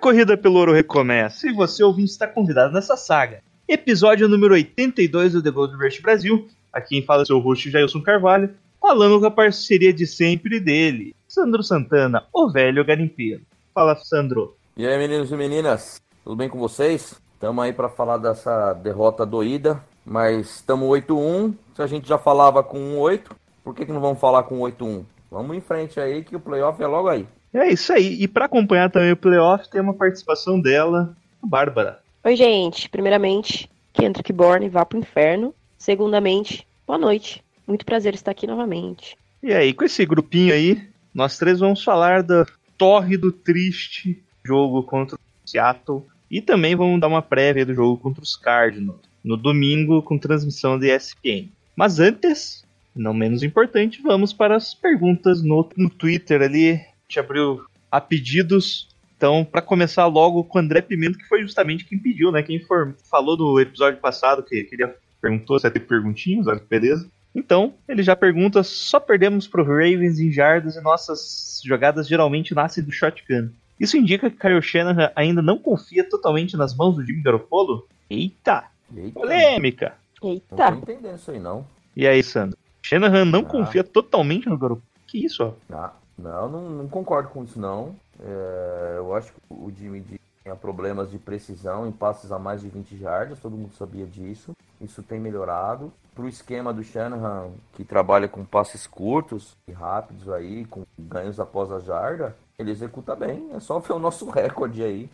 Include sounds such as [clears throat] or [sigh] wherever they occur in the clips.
Corrida pelo ouro recomeça, e você ouvinte está convidado nessa saga. Episódio número 82 do The Gold Rush Brasil. Aqui quem fala é seu host Jailson Carvalho, falando com a parceria de sempre dele, Sandro Santana, o velho garimpeiro. Fala, Sandro. E aí, meninos e meninas, tudo bem com vocês? Estamos aí para falar dessa derrota doída, mas estamos 8-1. Se a gente já falava com 1-8, por que, que não vamos falar com 8-1? Vamos em frente aí, que o playoff é logo aí. É isso aí, e para acompanhar também o playoff, tem uma participação dela, a Bárbara. Oi, gente. Primeiramente, Kendrick Bourne vá pro inferno. Segundamente, boa noite. Muito prazer estar aqui novamente. E aí, com esse grupinho aí, nós três vamos falar do tórrido, triste jogo contra o Seattle. E também vamos dar uma prévia do jogo contra os Cardinals, no domingo, com transmissão de ESPN. Mas antes, não menos importante, vamos para as perguntas no, no Twitter ali. A gente abriu a pedidos. Então, para começar logo com o André Pimenta, que foi justamente quem pediu, né? Quem for, falou no episódio passado que queria perguntou se ia ter perguntinhas, olha que beleza. Então, ele já pergunta: só perdemos pro Ravens em jardas e nossas jogadas geralmente nascem do shotgun. Isso indica que Kyle Shanahan ainda não confia totalmente nas mãos do Jimmy Garoppolo? Eita! Eita, Polêmica! não Eita, tô entendendo isso aí não. E aí, Sandro? Shanahan não Ah. confia totalmente no Garoppolo? Que isso, ó? Ah, não, não, não concordo com isso não. É, eu acho que o Jimmy G tinha problemas de precisão em passes a mais de 20 jardas, todo mundo sabia disso. Isso tem melhorado. Pro esquema do Shanahan, que trabalha com passes curtos e rápidos aí, com ganhos após a jarda, ele executa bem. É só ver o nosso [laughs] recorde aí.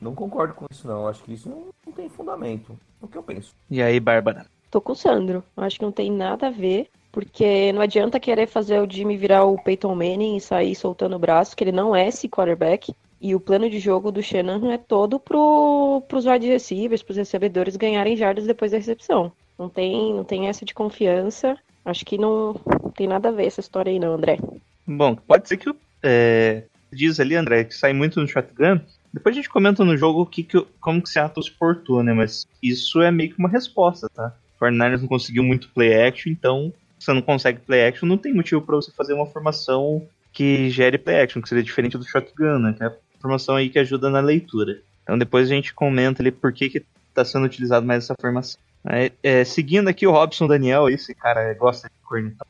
Não concordo com isso não. Acho que isso não, não tem fundamento. É o que eu penso. E aí, Bárbara? tô com o Sandro. Acho que não tem nada a ver, porque não adianta querer fazer o Jimmy virar o Peyton Manning e sair soltando o braço, que ele não é esse quarterback. E o plano de jogo do Shanahan é todo pro, pros wide receivers, pros recebedores ganharem jardas depois da recepção. Não tem, não tem essa de confiança. Acho que não tem nada a ver essa história aí não, André. Bom, pode ser que é, diz ali, André, que sai muito no shotgun. Depois a gente comenta no jogo que, que, como que Seattle se portou, né? Mas isso é meio que uma resposta, tá? O 49ers não conseguiu muito play action, então você não consegue play action, não tem motivo pra você fazer uma formação que gere play action, que seria diferente do shotgun, né? Que é a formação aí que ajuda na leitura. Então depois a gente comenta ali por que que tá sendo utilizado mais essa formação. Aí, é, seguindo aqui o Robson Daniel, esse cara gosta de cornetar.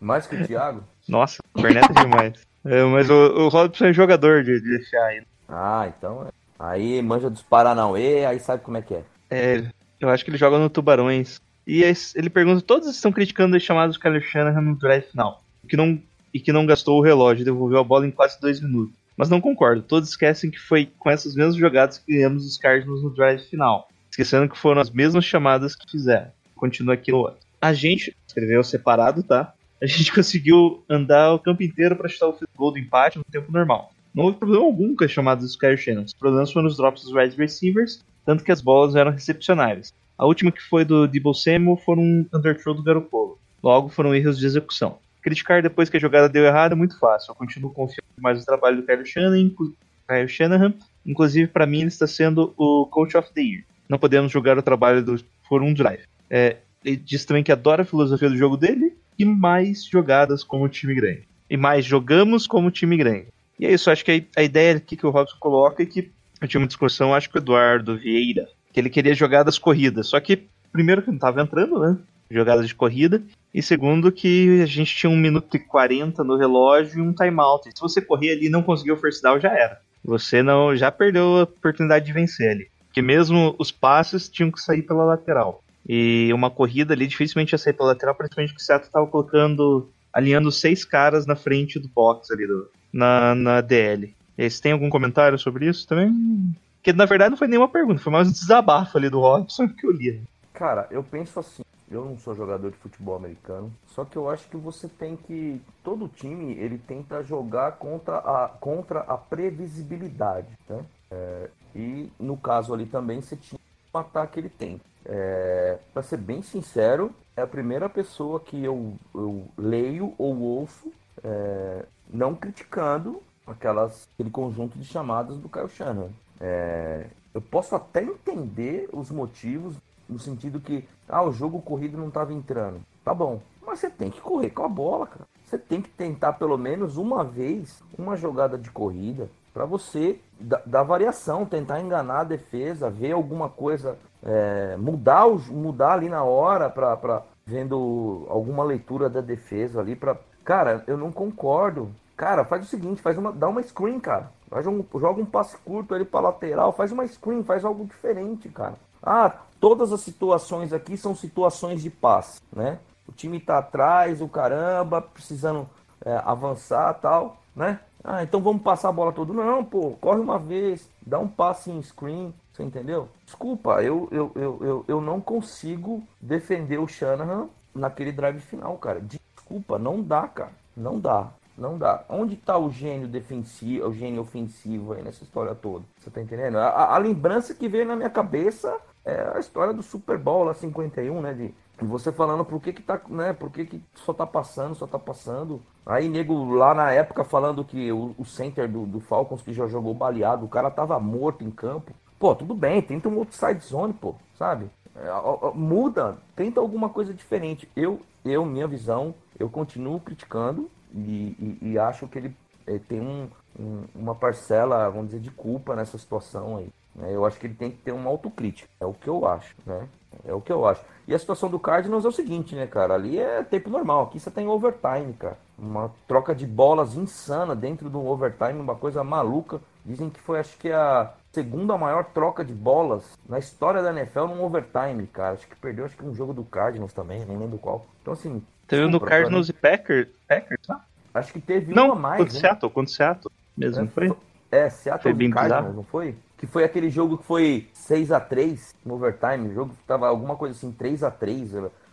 Mais que o Thiago? Nossa, corneta demais. É, mas o, o Robson é jogador de, de deixar aí. Ah, então é. Aí manja dos Paranauê, aí sabe como é que é. É, eu acho que ele joga no Tubarões. E ele pergunta: todos estão criticando as chamadas do Kyle Shanahan no drive final. Que não, e que não gastou o relógio devolveu a bola em quase dois minutos. Mas não concordo. Todos esquecem que foi com essas mesmas jogadas que ganhamos os Cardinals no drive final. Esquecendo que foram as mesmas chamadas que fizeram. Continua aqui no outro. A gente escreveu separado, tá? A gente [laughs] conseguiu andar o campo inteiro para chutar o goal do empate no tempo normal. Não houve problema algum com as chamadas dos Kyle Shanahan. Os problemas foram os drops dos wide receivers, tanto que as bolas eram recepcionáveis. A última que foi do Debo Samuel foi um underthrow do Garoppolo. Logo foram erros de execução. Criticar depois que a jogada deu errado é muito fácil. Eu continuo confiando mais no trabalho do Kyle Shanahan, Kyle Shanahan. Inclusive, para mim, ele está sendo o Coach of the Year. Não podemos julgar o trabalho do por um drive. É, ele diz também que adora a filosofia do jogo dele e mais jogadas como time grande. E mais jogamos como time grande. E é isso, acho que a, a ideia aqui que o Robson coloca é que eu tinha uma discussão, acho que o Eduardo Vieira, que ele queria jogadas corridas. Só que, primeiro, que não estava entrando, né? Jogadas de corrida. E segundo, que a gente tinha um minuto e 40 no relógio e um timeout. Se você correr ali e não conseguir o first down, já era. Você não já perdeu a oportunidade de vencer ali. Porque mesmo os passes tinham que sair pela lateral. E uma corrida ali dificilmente ia sair pela lateral, principalmente porque o Seattle estava colocando, alinhando seis caras na frente do box ali, do, na, na DL. Você tem algum comentário sobre isso também? Porque na verdade não foi nenhuma pergunta, foi mais um desabafo ali do Robson que eu li. Cara, eu penso assim, Eu não sou jogador de futebol americano. Só que eu acho que você tem que. Todo time ele tenta jogar contra a, contra a previsibilidade. Né? É, e no caso ali também você tinha o ataque ele tem. É, para ser bem sincero, é a primeira pessoa que eu, eu leio ou ouço é, não criticando aquelas, aquele conjunto de chamadas do Kyle Shanahan. É, eu posso até entender os motivos no sentido que ah, o jogo corrido não estava entrando. Tá bom, mas você tem que correr com a bola, cara. Você tem que tentar pelo menos uma vez uma jogada de corrida para você dar, variação, tentar enganar a defesa, ver alguma coisa, é, mudar, mudar ali na hora para vendo alguma leitura da defesa ali para cara, eu não concordo. Cara, faz o seguinte, faz uma, dá uma screen, cara. Joga um passe curto ali para lateral, faz uma screen, faz algo diferente, cara. Ah, todas as situações aqui são situações de passe, né? O time tá atrás, o caramba, precisando é, avançar tal, né? Ah, então vamos passar a bola toda. Não, pô, corre uma vez, dá um passe em screen, você entendeu? Desculpa, eu, eu, eu, eu, eu não consigo defender o Shanahan naquele drive final, cara. Desculpa, não dá, cara. Não dá. Não dá. Onde tá o gênio defensivo, o gênio ofensivo aí nessa história toda? Você tá entendendo? A, a, lembrança que veio na minha cabeça é a história do Super Bowl lá 51, né? De você falando por que que tá, né? Por que que só tá passando, só tá passando. Aí, nego, lá na época falando que o, o center do, do Falcons que já jogou baleado, o cara tava morto em campo. Pô, tudo bem, tenta um outside zone, pô, sabe? É, muda, tenta alguma coisa diferente. Eu, eu, minha visão, eu continuo criticando e, e, e acho que ele é, tem um, um, uma parcela, vamos dizer, de culpa nessa situação aí. Né? Eu acho que ele tem que ter uma autocrítica. É o que eu acho, né? É o que eu acho. E a situação do Cardinals é o seguinte, né, cara? Ali é tempo normal. Aqui você tem overtime, cara. Uma troca de bolas insana dentro do overtime, uma coisa maluca. Dizem que foi, acho que, a segunda maior troca de bolas na história da NFL num overtime, cara. Acho que perdeu, acho que um jogo do Cardinals também, não lembro qual. Então, assim. Teve no Cardinals e Packers, Packers, tá? Acho que teve não, uma mais. Contra né? Seattle, contra Seattle mesmo, é, foi? É, Seattle foi bem Cardinals, não foi? Que foi aquele jogo que foi 6 a 3 no overtime. O jogo tava alguma coisa assim, 3 a 3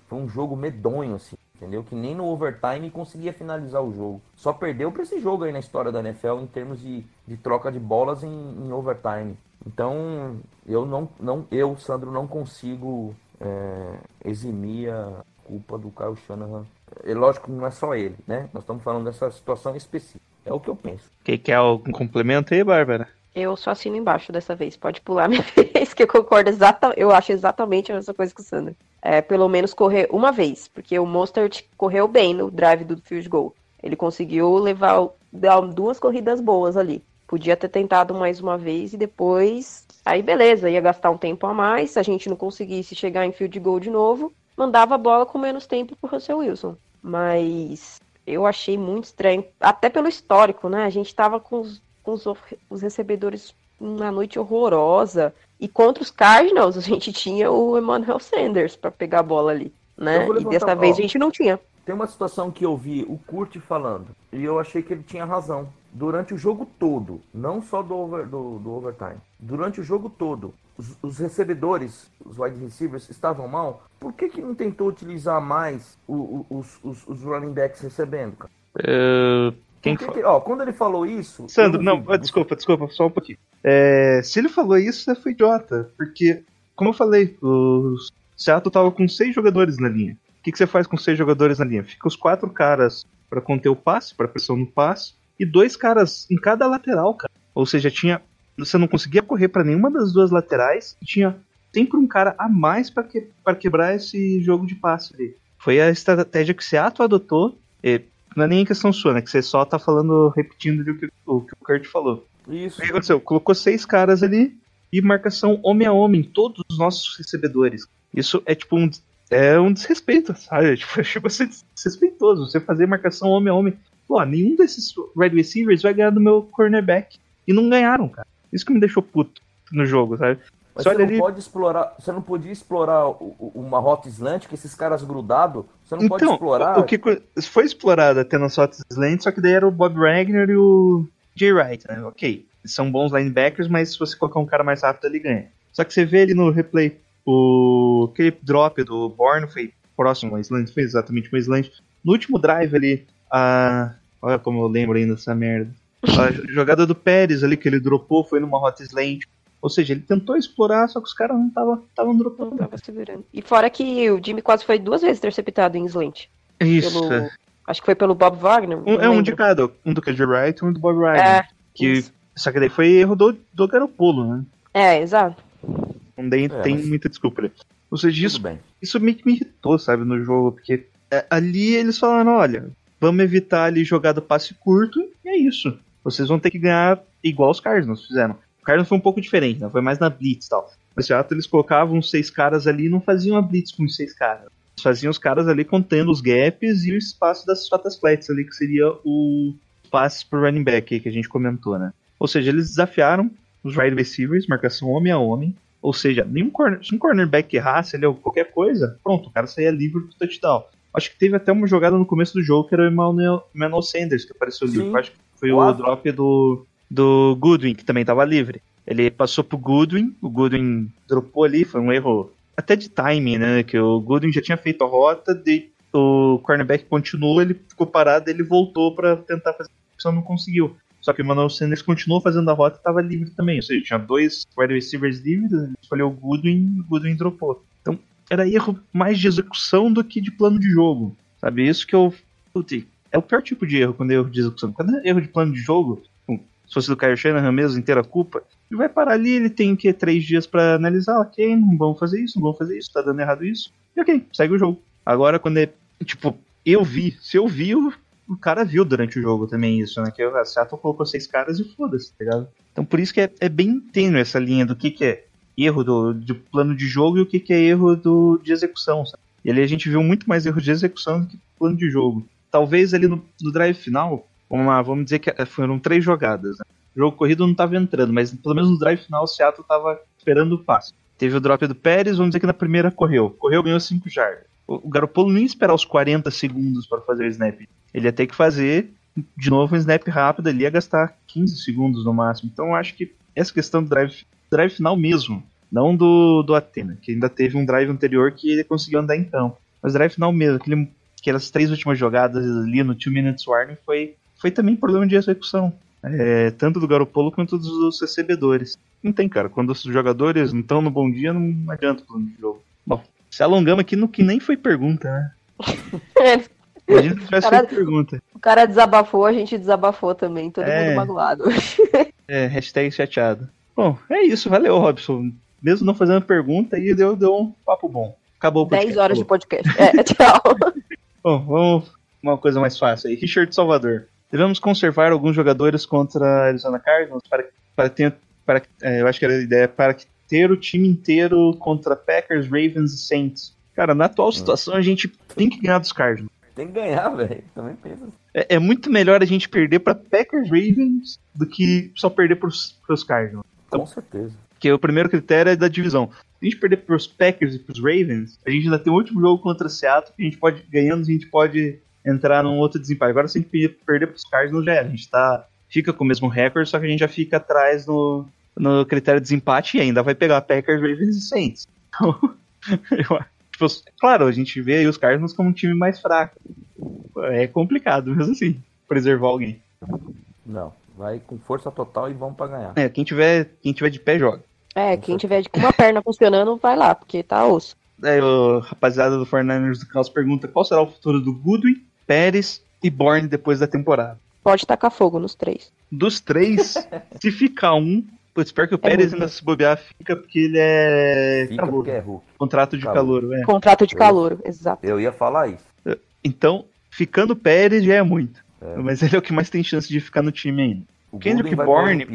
Foi um jogo medonho, assim, entendeu? Que nem no overtime conseguia finalizar o jogo. Só perdeu para esse jogo aí na história da NFL em termos de, de troca de bolas em, em overtime. Então, eu não, não, eu, Sandro, não consigo é, eximir a culpa do Kyle Shanahan. É lógico que não é só ele, né? Nós estamos falando dessa situação específica. É o que eu penso. Quem quer algum complemento aí, Bárbara? Eu só assino embaixo dessa vez. Pode pular [laughs] minha vez, que eu concordo exatamente. Eu acho exatamente a mesma coisa que o Sandro. É, pelo menos correr uma vez, porque o Monster correu bem no drive do field goal. Ele conseguiu levar dar duas corridas boas ali. Podia ter tentado mais uma vez e depois. Aí beleza, ia gastar um tempo a mais. Se a gente não conseguisse chegar em field goal de novo, mandava a bola com menos tempo pro Russell Wilson. Mas eu achei muito estranho, até pelo histórico, né? A gente tava com os com os, os recebedores uma noite horrorosa. E contra os Cardinals, a gente tinha o Emmanuel Sanders para pegar a bola ali, né? E dessa vez a gente não tinha. Tem uma situação que eu vi o Kurt falando, e eu achei que ele tinha razão. Durante o jogo todo, não só do, over, do, do overtime, durante o jogo todo, os, os, recebedores, os wide receivers, estavam mal. Por que, que não tentou utilizar mais o, o, os, os, os running backs recebendo, cara? Uh, quem que, ó, quando ele falou isso. Sandro, não, vi, desculpa, desculpa, só um pouquinho. É, se ele falou isso, você foi idiota. Porque, como eu falei, o Seattle tava com seis jogadores na linha. O que, que você faz com seis jogadores na linha? Fica os quatro caras para conter o passe, para pressão no passe, e dois caras em cada lateral, cara. Ou seja, tinha. Você não conseguia correr para nenhuma das duas laterais e tinha sempre um cara a mais para que, quebrar esse jogo de passe ali. Foi a estratégia que o Seattle adotou. E não é nem questão sua, né? Que você só tá falando, repetindo o que o, que o Kurt falou. Isso. O que aconteceu? Colocou seis caras ali e marcação homem a homem, todos os nossos recebedores. Isso é tipo um, é um desrespeito, sabe? [laughs] Tipo, tipo ser desrespeitoso. Você fazer marcação homem a homem. Pô, nenhum desses wide receivers vai ganhar do meu cornerback. E não ganharam, cara. Isso que me deixou puto no jogo, sabe? Mas você, não ali... pode explorar, você não podia explorar uma rota slant que esses caras grudados, você não então, pode explorar. O que foi explorado até nas rotas slant, só que daí era o Bob Wagner e o Jay Wright, né? Ok, são bons linebackers, mas se você colocar um cara mais rápido ele ganha. Só que você vê ali no replay o aquele drop do Bourne foi próximo a slant, foi exatamente uma slant. No último drive ali, a. Olha como eu lembro ainda dessa merda. A jogada do Pérez ali que ele dropou foi numa hot slant. Ou seja, ele tentou explorar, só que os caras não estavam não dropando. tava segurando. E fora que o Jimmy quase foi duas vezes interceptado em slant. Isso. Pelo- é. Acho que foi pelo Bob Wagner. Um, não é um de cada. Um do KJ Wright e um do Bob Wright. É, que, isso. só que daí foi erro do, do Garopolo, né? É, exato. Não tem, É, tem mas- muita desculpa ali. Ou seja, isso, isso meio que me irritou, sabe, no jogo, porque é, ali eles falaram, olha, vamos evitar ali jogar do passe curto, e é isso. Vocês vão ter que ganhar igual os Cardinals fizeram. O Cardinals foi um pouco diferente, né? Foi mais na blitz e tal. No Seattle eles colocavam seis caras ali e não faziam a blitz com os seis caras. Eles faziam os caras ali contendo os gaps e o espaço das patas flats ali, que seria o passe pro running back que a gente comentou, né? Ou seja, eles desafiaram os wide receivers, marcação homem a homem, ou seja, nenhum corner, se um cornerback errasse ali ou qualquer coisa, pronto, o cara saía livre pro touchdown. Acho que teve até uma jogada no começo do jogo que era o Emmanuel, Emmanuel Sanders que apareceu livre. Sim. Acho que foi o Quase. drop do, do Goodwin, que também tava livre. Ele passou pro Goodwin, o Goodwin dropou ali, foi um erro até de timing, né? Que o Goodwin já tinha feito a rota, de, o cornerback continuou, ele ficou parado, ele voltou pra tentar fazer a opção, não conseguiu. Só que o Emmanuel Sanders continuou fazendo a rota e estava livre também. Ou seja, tinha dois wide receivers livres, ele escolheu o Goodwin e o Goodwin dropou. Então, era erro mais de execução do que de plano de jogo. Sabe? Isso que eu. Putz, é o pior tipo de erro quando é erro de execução. Quando é erro de plano de jogo, se fosse do Kyle Shanahan mesmo, inteira culpa, ele vai parar ali, ele tem que três dias pra analisar, ok, não vamos fazer isso, não vamos fazer isso, tá dando errado isso, e ok, segue o jogo. Agora, quando é. Tipo, eu vi, se eu vi, o, o cara viu durante o jogo também isso, né? Que o Seattle colocou seis caras e foda-se, tá ligado? Então por isso que é, é bem tênue essa linha do que, que é erro do, de plano de jogo e o que, que é erro do, de execução, sabe? E ali a gente viu muito mais erro de execução do que plano de jogo. Talvez ali no, no drive final, vamos vamos dizer que eh, foram três jogadas, né? O jogo corrido não tava entrando, mas pelo menos no drive final o Seattle tava esperando o passe. Teve o drop do Pérez, vamos dizer que na primeira correu. Correu, ganhou 5 jardas. O o Garoppolo não ia esperar os 40 segundos para fazer o snap. Ele ia ter que fazer de novo um snap rápido ali, ia gastar 15 segundos no máximo. Então eu acho que essa questão do drive, drive final mesmo, não do, do Atena, que ainda teve um drive anterior que ele conseguiu andar em campo. Mas drive final mesmo, aquele, aquelas três últimas jogadas ali no 2 minutes warning foi, foi também problema de execução. É, tanto do Garoppolo quanto dos, dos recebedores. Não tem, cara. Quando os jogadores não estão no bom dia, não adianta o plano de jogo. Bom, se alongamos aqui no que nem foi pergunta, né? [laughs] Imagina se tivesse Caralho. feito pergunta. o cara desabafou, a gente desabafou também, todo É. mundo magoado. É, hashtag chateado. Bom, é isso. Valeu, Robson. Mesmo não fazendo pergunta, aí deu, deu um papo bom. Acabou o podcast. 10 horas de podcast. É, [laughs] tchau. [laughs] Bom, vamos uma coisa mais fácil aí. Richard Salvador. Devemos conservar alguns jogadores contra a Arizona Cardinals para, para ter. Para, é, eu acho que era a ideia para que ter o time inteiro contra Packers, Ravens e Saints. Cara, na atual situação a gente tem que ganhar dos Cardinals. Tem que ganhar, [laughs] velho. Também pensa. assim. É, é muito melhor a gente perder para Packers, Ravens do que só perder para os Cardinals. Com certeza. Porque o primeiro critério é da divisão. Se a gente perder pros Packers e pros Ravens, a gente ainda tem o último jogo contra o Seattle, que a gente pode, ganhando, a gente pode entrar num outro desempate. Agora, se a gente perder, pros Cardinals, já era. A gente tá, fica com o mesmo recorde, só que a gente já fica atrás no, no critério de desempate e ainda vai pegar Packers, Ravens e Saints. [laughs] Então, eu, tipo, claro, a gente vê aí os Cardinals como um time mais fraco. É complicado, mesmo assim, preservar alguém. Não. Vai com força total e vamos pra ganhar. É, quem tiver, quem tiver de pé, joga. É, quem tiver de- com uma perna funcionando, vai lá, porque tá osso. Aí o rapaziada do 49ers do Caos pergunta qual será o futuro do Goodwin, Pérez e Bourne depois da temporada. Pode tacar fogo nos três. Dos três, [laughs] se ficar um, espero que o É Pérez ainda se bobear, fica porque ele é Fica é Hulk. contrato de Calor. calor, é. Contrato de calor, exato. Eu ia falar isso. Então, ficando o Pérez já é muito. É. Mas ele é o que mais tem chance de ficar no time ainda. O Kendrick Bourne-.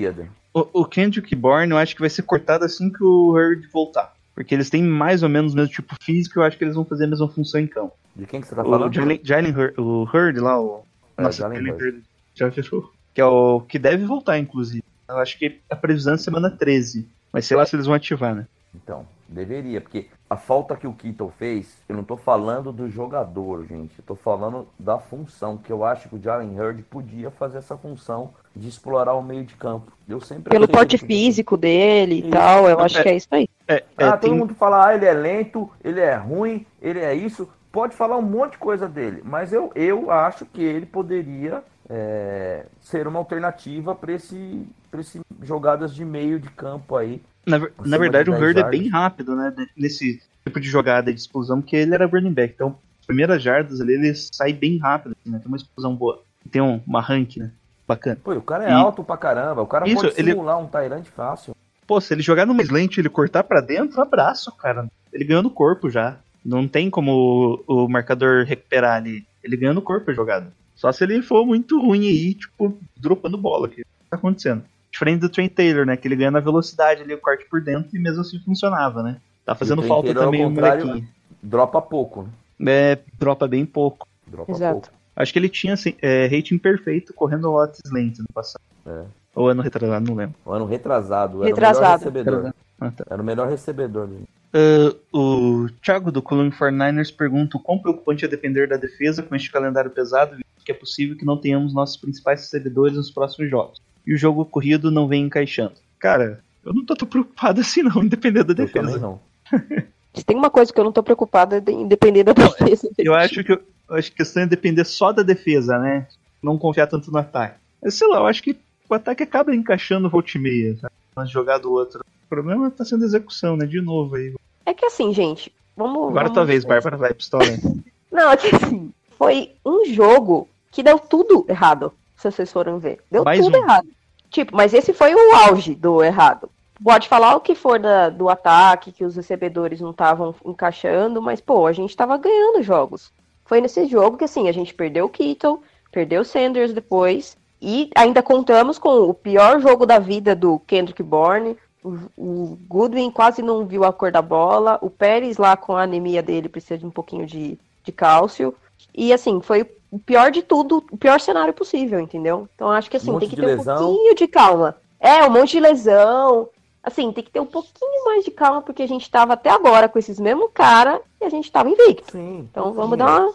O, o Kendrick Bourne eu acho que vai ser cortado assim que o Hurd voltar. Porque eles têm mais ou menos o mesmo tipo físico e eu acho que eles vão fazer a mesma função em campo. De quem que você tá O falando? Jalen, Jalen Hurd, o Hurd lá, o. É, Nossa, Jalen. Hurd. Já fechou. Que é o que deve voltar, inclusive. Eu acho que a previsão é semana 13. Mas sei lá se eles vão ativar, né? Então, deveria, porque a falta que o Kittle fez, eu não tô falando do jogador, gente. Eu tô falando da função, que eu acho que o Jalen Hurd podia fazer essa função de explorar o meio de campo. Eu sempre Pelo porte que- físico dele e tal, eu acho que é isso aí. É, é, Ah, tem- todo mundo fala, ah, ele é lento, ele é ruim, ele é isso. pode falar um monte de coisa dele, mas eu, eu acho que ele poderia é, ser uma alternativa para esse, pra esse jogadas de meio de campo aí. Na, na verdade, de o 10 Hurd é bem rápido, né? Nesse tipo de jogada de explosão, porque ele era running back. Então, as primeiras jardas ali, ele sai bem rápido, assim, né? Tem uma explosão boa. Tem um, uma rank, né? Bacana. Pô, o cara é E- alto pra caramba, o cara Isso, pode ele- simular um Tyrant fácil. Pô, se ele jogar numa slant e ele cortar pra dentro, abraço, cara. Ele ganhou no corpo já. Não tem como o, o marcador recuperar ali. Ele ganhou no corpo a jogada. Só se ele for muito ruim aí, tipo, dropando bola. Que tá acontecendo. Diferente do Trent Taylor, né? Que ele ganha na velocidade ali, o corte por dentro e mesmo assim funcionava, né? Tá fazendo falta Taylor, também o molequinho. Dropa pouco, né? É, dropa bem pouco. Dropa Exato. pouco. Acho que ele tinha assim, é, rating perfeito correndo o Otis Lent no passado. É. Ou ano retrasado, não lembro. Ano retrasado, era o Retrasado. melhor recebedor. Ah, tá. Era o melhor recebedor dele. Uh, o Thiago do Column 49ers pergunta o quão preocupante é depender da defesa com este calendário pesado, visto que é possível que não tenhamos nossos principais recebedores nos próximos jogos. E o jogo corrido não vem encaixando. Cara, eu não tô tão preocupado assim não, [laughs] independendo da Eu também defesa. não. [laughs] Se tem uma coisa que eu não tô preocupada, é de- independente da defesa. Eu acho que, eu acho que a questão é depender só da defesa, né? Não confiar tanto no ataque. Mas sei lá, eu acho que o ataque acaba encaixando volta e meia, sabe? Mas jogar do outro. O problema tá sendo execução, né? De novo aí. É que assim, gente, vamos. Agora vamos- tua vez, Bárbara, vai pistola. [laughs] Não, é que assim, foi um jogo que deu tudo errado, se vocês forem ver. Deu Mais tudo um. errado. Tipo, mas esse foi o auge do errado. Pode falar o que for da- do ataque, que os recebedores não estavam encaixando, mas, pô, a gente tava ganhando jogos. Foi nesse jogo que, assim, a gente perdeu o Kittle, perdeu o Sanders depois, e ainda contamos com o pior jogo da vida do Kendrick Bourne. O, o Goodwin quase não viu a cor da bola. O Pérez lá com a anemia dele precisa de um pouquinho de, de cálcio. E assim, foi o pior de tudo, o pior cenário possível, entendeu? Então acho que assim, Um tem que ter lesão. um pouquinho de calma. É, um monte de lesão. Assim, tem que ter um pouquinho mais de calma, porque a gente tava até agora com esses mesmos cara e a gente tava invicto. Sim. Então sim. vamos dar uma.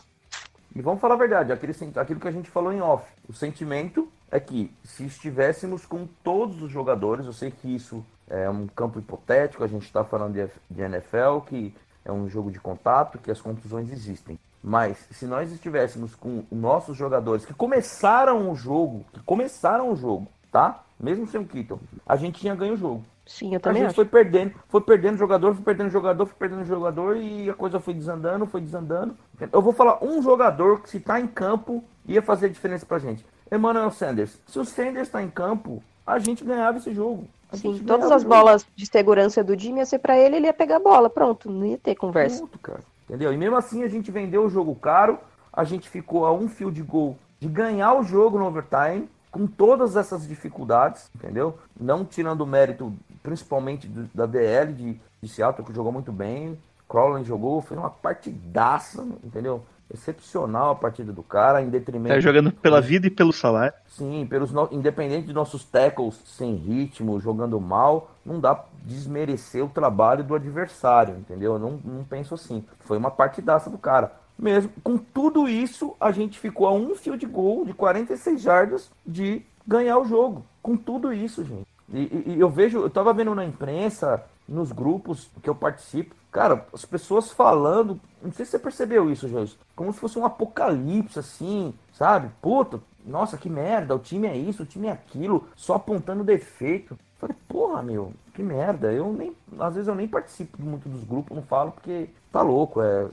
E vamos falar a verdade, aquele, aquilo que a gente falou em off. O sentimento é que se estivéssemos com todos os jogadores, eu sei que isso é um campo hipotético, a gente está falando de, de NFL, que é um jogo de contato, que as contusões existem. Mas se nós estivéssemos com nossos jogadores que começaram o jogo, que começaram o jogo, tá? Mesmo sem o Kittle, a gente tinha ganho o jogo. Sim, eu A também gente acho. foi perdendo, foi perdendo jogador, foi perdendo jogador, foi perdendo jogador e a coisa foi desandando, foi desandando. Eu vou falar um jogador que se tá em campo ia fazer diferença pra gente. Emmanuel Sanders. Se o Sanders tá em campo, a gente ganhava esse jogo. A Sim, todas as bolas de segurança do Jimmy ia ser pra ele, ele ia pegar a bola. Pronto, não ia ter conversa. Ponto, cara. Entendeu? E mesmo assim a gente vendeu o jogo caro, a gente ficou a um field goal de ganhar o jogo no overtime, com todas essas dificuldades, entendeu? Não tirando o mérito, principalmente do- da DL de, de Seattle, que jogou muito bem. Crowley jogou, fez uma partidaça, entendeu? Excepcional a partida do cara, em detrimento. Tá jogando pela vida e pelo salário. Sim, pelos no... independente de nossos tackles sem ritmo, jogando mal, não dá desmerecer o trabalho do adversário, entendeu? Eu não, não penso assim. Foi uma partidaça do cara. Mesmo com tudo isso, a gente ficou a um field goal de 46 jardas de ganhar o jogo. Com tudo isso, gente. E, e- e eu vejo, eu tava vendo na imprensa, nos grupos que eu participo, cara, as pessoas falando, não sei se você percebeu isso, Jesus, como se fosse um apocalipse, assim, sabe? Puta, nossa, que merda, o time é isso, o time é aquilo, só apontando defeito. Falei, porra, meu, que merda. Eu nem, às vezes eu nem participo muito dos grupos, não falo porque tá louco, é,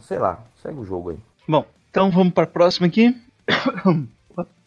sei lá, segue o jogo aí. Bom, então vamos para a próxima aqui. [coughs]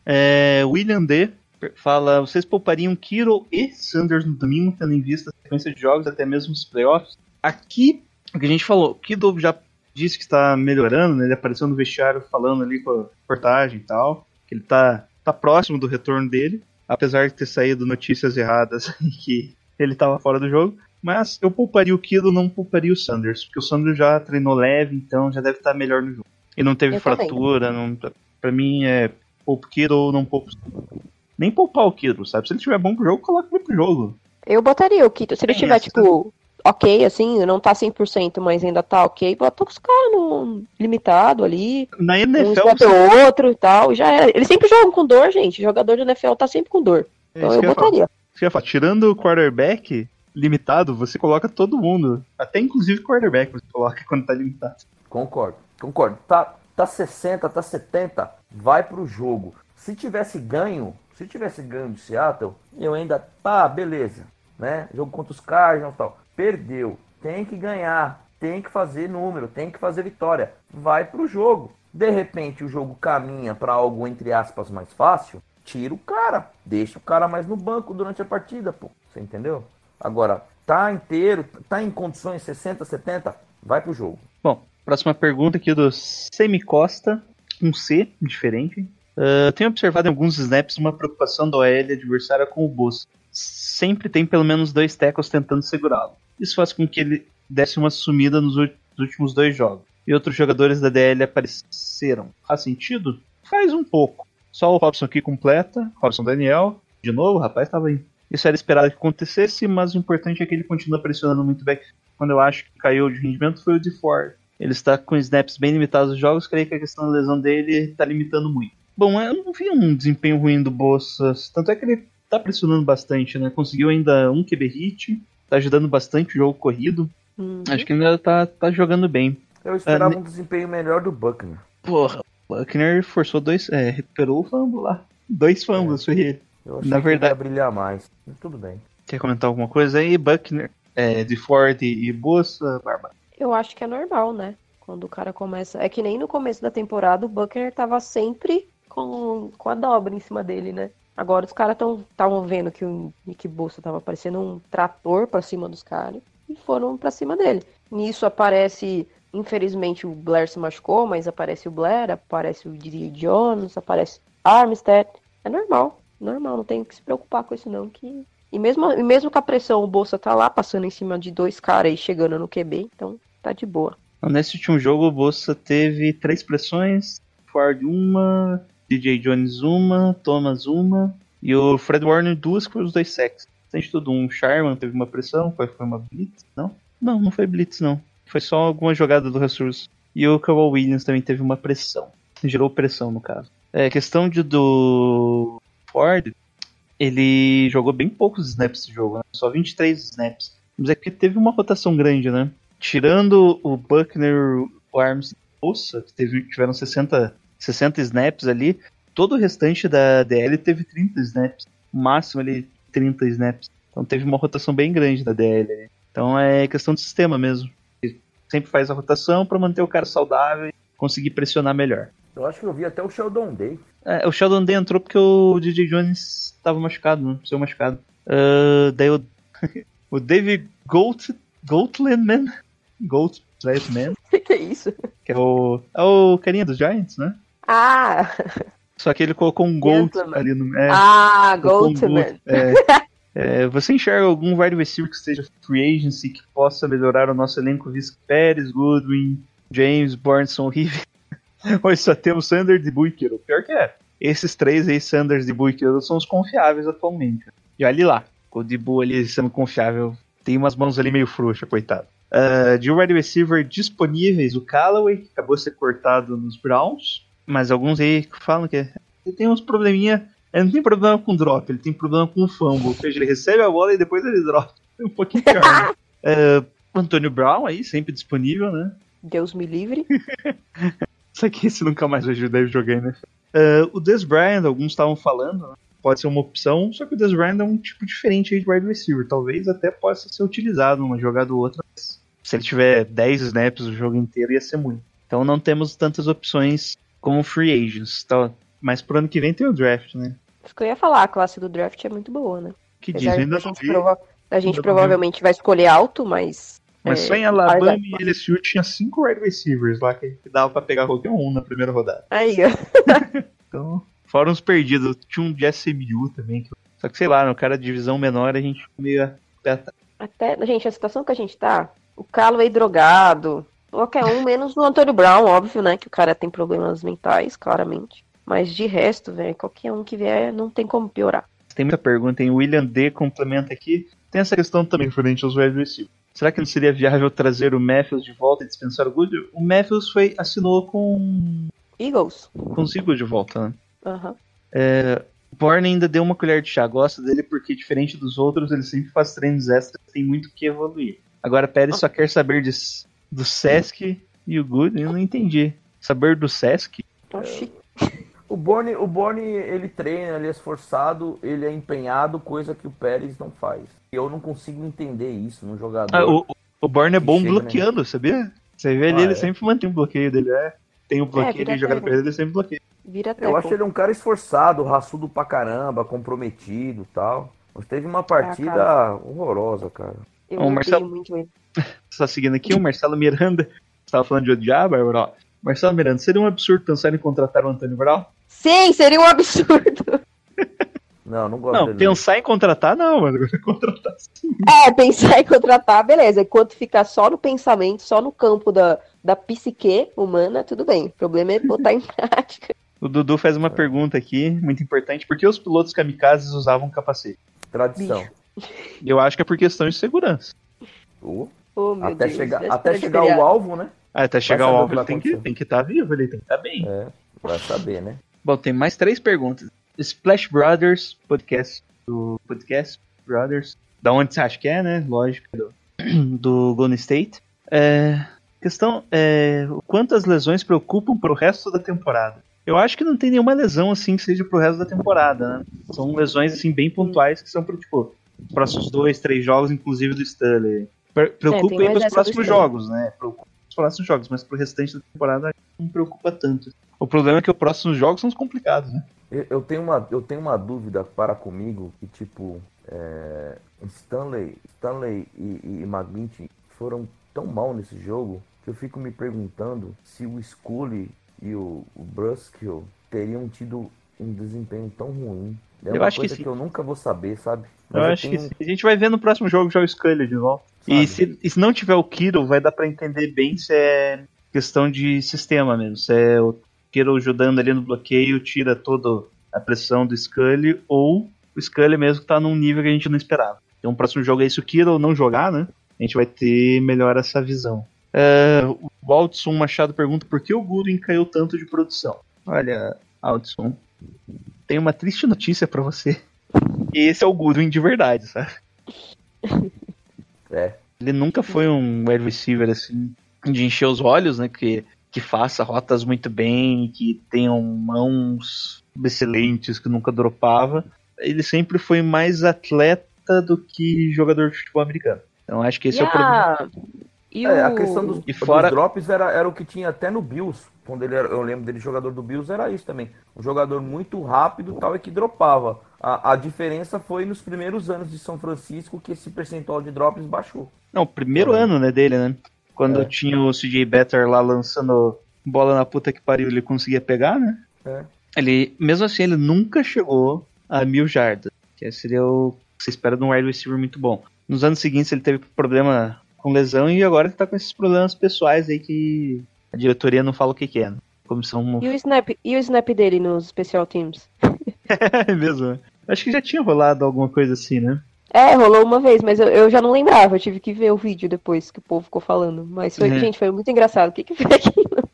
É, William D. fala: vocês poupariam Kiro e Sanders no domingo, tendo em vista a sequência de jogos, até mesmo os playoffs? Aqui, o que a gente falou, Kido já disse que está melhorando, né? Ele apareceu no vestiário falando ali com a reportagem e tal, que ele tá, tá próximo do retorno dele, apesar de ter saído notícias erradas [laughs] que ele estava fora do jogo. Mas eu pouparia o Kido, não pouparia o Sanders, porque o Sanders já treinou leve, então já deve estar melhor no jogo. E não teve Eu também. fratura, não, pra mim é poupa o Kido ou não poupa o Nem poupar o Kido, sabe? Se ele estiver bom pro jogo, coloca ele pro jogo. Eu botaria o Kito. Se ele Tem tiver, essa. tipo, ok, assim, não tá 100%, mas ainda tá ok, bota os caras no limitado ali, Na um NFL, snap ou outro e tal, já era. Eles sempre jogam com dor, gente. Jogador de NFL tá sempre com dor. é Então eu botaria. Ia falar. Tirando o quarterback limitado, você coloca todo mundo. Até inclusive quarterback você coloca [laughs] quando tá limitado. Concordo. Concordo. Tá, tá 60, tá 70, vai pro jogo. Se tivesse ganho, se tivesse ganho de Seattle, eu ainda, tá, beleza, né? Jogo contra os Cardinals tal. Perdeu, tem que ganhar, tem que fazer número, tem que fazer vitória. Vai pro jogo. De repente o jogo caminha para algo entre aspas mais fácil, tira o cara, deixa o cara mais no banco durante a partida, pô. Você entendeu? Agora, tá inteiro, tá em condições 60, 70, vai pro jogo. Bom, próxima pergunta aqui do Semicosta, um C, diferente. Uh, tenho observado em alguns snaps uma preocupação do OL adversária com o Boss. Sempre tem pelo menos dois tackles tentando segurá-lo. Isso faz com que ele desse uma sumida nos últimos dois jogos e outros jogadores da DL apareceram. Faz sentido? Faz um pouco. Só o Robson aqui completa, Robson Daniel, de novo, o rapaz estava aí. Isso era esperado que acontecesse, mas o importante é que ele continua pressionando muito bem. Quando eu acho que caiu de rendimento foi o de Ford. Ele está com snaps bem limitados nos jogos, creio que a questão da lesão dele está limitando muito. Bom, eu não vi um desempenho ruim do Bossas, tanto é que ele está pressionando bastante, né? Conseguiu ainda um QB hit, está ajudando bastante o jogo corrido. Uhum. Acho que ainda está tá jogando bem. Eu esperava uh, um desempenho melhor do Buckner. Porra, o Buckner forçou dois. É, recuperou o fumble lá. Dois fumbles é. foi ele. Eu achei Na verdade... que ia brilhar mais. Mas tudo bem. Quer comentar alguma coisa aí, Buckner? É, de Ford e Bossa, Barba? Eu acho que é normal, né? Quando o cara começa. É que nem no começo da temporada o Buckner tava sempre com, com a dobra em cima dele, né? Agora os caras estavam vendo que o Nick Bossa tava parecendo um trator para cima dos caras e foram para cima dele. Nisso aparece Infelizmente o Blair se machucou, mas aparece o Blair, aparece o Didi Jones, aparece Armstead. É normal, normal, não tem que se preocupar com isso não. Que... E, mesmo, e mesmo com a pressão, o Bolsa tá lá passando em cima de dois caras e chegando no QB, então tá de boa. Nesse último jogo, o Bolsa teve três pressões, Ford uma, DJ Jones uma, Thomas uma, e o Fred Warner duas com os dois sacks. De tudo, um Sharman teve uma pressão, foi, foi uma blitz, não? Não, não foi blitz não. Foi só alguma jogada do Ressurso. E o Kawhi Williams também teve uma pressão. Gerou pressão, no caso. É, questão de, do Ford, ele jogou bem poucos snaps esse jogo, né? só 23 snaps. Mas é que teve uma rotação grande, né? Tirando o Buckner, o Arms Bolsa, que teve, tiveram 60, 60 snaps ali, todo o restante da DL teve 30 snaps. O máximo ali 30 snaps. Então teve uma rotação bem grande da DL. Então é questão de sistema mesmo sempre faz a rotação para manter o cara saudável e conseguir pressionar melhor. Eu acho que eu vi até o Sheldon Day. É, o Sheldon Day entrou porque o DJ Jones estava machucado, né? Seu machucado. Uh, daí o, [laughs] o David Gold, Goldlandman, Goldlandman. O [laughs] que é isso? Que é o, é o carinha dos Giants, né? Ah! Só que ele colocou um Gold ali no. É, ah, Goldman. Um é, É, você enxerga algum wide receiver que esteja free agency que possa melhorar o nosso elenco? Visco Pérez, Goodwin, James, Bornson, Rive? [laughs] Hoje só temos Sanders e Buicker. O pior que é. Esses três aí, Sanders e Buicker, são os confiáveis atualmente. E olha lá, o Dibu ali sendo confiável. Tem umas mãos ali meio frouxas, coitado. Uh, de wide receiver disponíveis, o Callaway, que acabou de ser cortado nos Browns. Mas alguns aí falam que tem uns probleminha ele não tem problema com drop, ele tem problema com fumble. Ou seja, ele recebe a bola e depois ele dropa. É [laughs] um pouquinho pior. Né? [laughs] é, Antônio Brown aí, sempre disponível, né? Deus me livre. [laughs] Isso aqui esse nunca mais deve jogar, né? Uh, o Des Bryant, alguns estavam falando, né? pode ser uma opção, só que o Des Bryant é um tipo diferente de wide receiver. Talvez até possa ser utilizado numa jogada ou outra. Se ele tiver 10 snaps o jogo inteiro, ia ser muito. Então não temos tantas opções como free agents. Tá? Mas pro ano que vem tem o draft, né? Isso que eu ia falar, a classe do draft é muito boa, né? Que diz, ainda a gente, prova a gente provavelmente vai escolher alto, mas. Mas é, só em Alabama e LSU tinha cinco wide receivers lá que dava pra pegar qualquer um na primeira rodada. Aí, ó. [laughs] então, fora uns perdidos. Tinha um de SMU também. Só que sei lá, no cara de divisão menor a gente meio. Até, gente, a situação que a gente tá, o Callaway drogado, qualquer um, menos o Antônio Brown, óbvio, né? Que o cara tem problemas mentais, claramente. Mas de resto, velho, qualquer um que vier não tem como piorar. Tem muita pergunta, em William D complementa aqui. Tem essa questão também referente aos wide receivers. Será que não seria viável trazer o Matthews de volta e dispensar o Good? O Matthews foi, assinou com. Eagles. Com os Eagles de volta, né? Uhum. É, Borne ainda deu uma colher de chá. Gosta dele porque, diferente dos outros, ele sempre faz treinos extras tem muito que evoluir. Agora, Pérez só quer saber de, do Sesc E o Good, eu não entendi. Saber do Sesc? [laughs] O Borne, o Borne, ele treina, ele é esforçado, ele é empenhado, coisa que o Pérez não faz. Eu não consigo entender isso no jogador. Ah, o, o Borne é bom Chega, bloqueando, sabia? Você vê ali, Ah, ele é? sempre mantém o bloqueio dele. É. Tem o bloqueio vira de jogada terra. pra ele, ele sempre bloqueia. Vira Eu acho ele um cara esforçado, raçudo pra caramba, comprometido e tal. Mas teve uma partida cara. horrorosa, cara. Eu odeio Marcelo- muito ele. [laughs] Só seguindo aqui, o Marcelo Miranda. Você tava falando de odiar, Bárbara? Ó, Marcelo Miranda, seria um absurdo pensar em contratar o Antônio Brown? Sim, seria um absurdo. [laughs] Não, não gosto Não, dele. pensar em contratar, não, mas [laughs] contratar sim. É, pensar em contratar, beleza. Enquanto ficar só no pensamento, só no campo da, da psique humana, tudo bem. O problema é botar em prática. O Dudu faz uma pergunta aqui, muito importante. Por que os pilotos kamikazes usavam capacete? Tradição. Eu acho que é por questão de segurança. Oh, Oh, meu até Deus. chegar, até chegar o alvo, né? Ah, até chegar o alvo ele tem que tem que estar vivo, ele tem que estar bem. É, vai saber, né? Bom, tem mais três perguntas. Splash Brothers, podcast do podcast Brothers. Da onde você acha que é, né? Lógico, do, [clears throat] do Golden State. É, questão é o quanto as lesões preocupam pro resto da temporada. Eu acho que não tem nenhuma lesão assim que seja pro resto da temporada, né? São lesões assim bem pontuais que são pro tipo próximos dois, três jogos, inclusive do Stanley. Pre- Preocupa É, aí essa do próximos jogos, né? Preocupa pros próximos jogos, mas pro restante da temporada não preocupa tanto. O problema é que os próximos jogos são os complicados, né? Eu, eu tenho uma, eu tenho uma dúvida para comigo que, tipo, é, Stanley, Stanley e, e foram tão mal nesse jogo que eu fico me perguntando se o Scully e o, o Bruskill teriam tido um desempenho tão ruim. É Eu uma acho que que, eu nunca vou saber, sabe? Eu acho que tenho- sim. A gente vai ver no próximo jogo já o Scully de volta. E se, e se não tiver o Kiro, vai dar pra entender bem se é questão de sistema mesmo. Se é o Kiro ajudando ali no bloqueio, tira toda a pressão do Scully, ou o Scully mesmo que tá num nível que a gente não esperava. Então o próximo jogo é se o Kiro não jogar, né? A gente vai ter melhor essa visão. É, o Aldson Machado pergunta por que o Goodwin caiu tanto de produção. Olha, Aldson, tem uma triste notícia pra você. Esse é o Goodwin de verdade, sabe? É. Ele nunca foi um wide receiver assim de encher os olhos, né? Que, que faça rotas muito bem, que tenham mãos excelentes, que nunca dropava. Ele sempre foi mais atleta do que jogador de futebol americano. Então acho que esse e é o problema. a... E É, a o- questão dos, E fora- dos drops era, era o que tinha até no Bills. Quando ele era, eu lembro dele jogador do Bills, era isso também. Um jogador muito rápido tal, e que dropava. A, a diferença foi nos primeiros anos de São Francisco que esse percentual de drops baixou. Não, o primeiro ano né, dele, né? Quando É. tinha o CJ Better lá lançando bola na puta que pariu, ele conseguia pegar, né? É. Ele, mesmo assim, ele nunca chegou a mil jardas, que seria o que você espera de um wide receiver muito bom. Nos anos seguintes ele teve problema com lesão e agora ele tá com esses problemas pessoais aí que a diretoria não fala o que, que é. Né? Comissão E o snap, e o snap dele nos special teams? [laughs] é mesmo. Acho que já tinha rolado alguma coisa assim, né? É, rolou uma vez, mas eu, eu já não lembrava. Eu tive que ver o vídeo depois que o povo ficou falando. Mas foi, Uhum. gente, foi muito engraçado. O que que foi aquilo?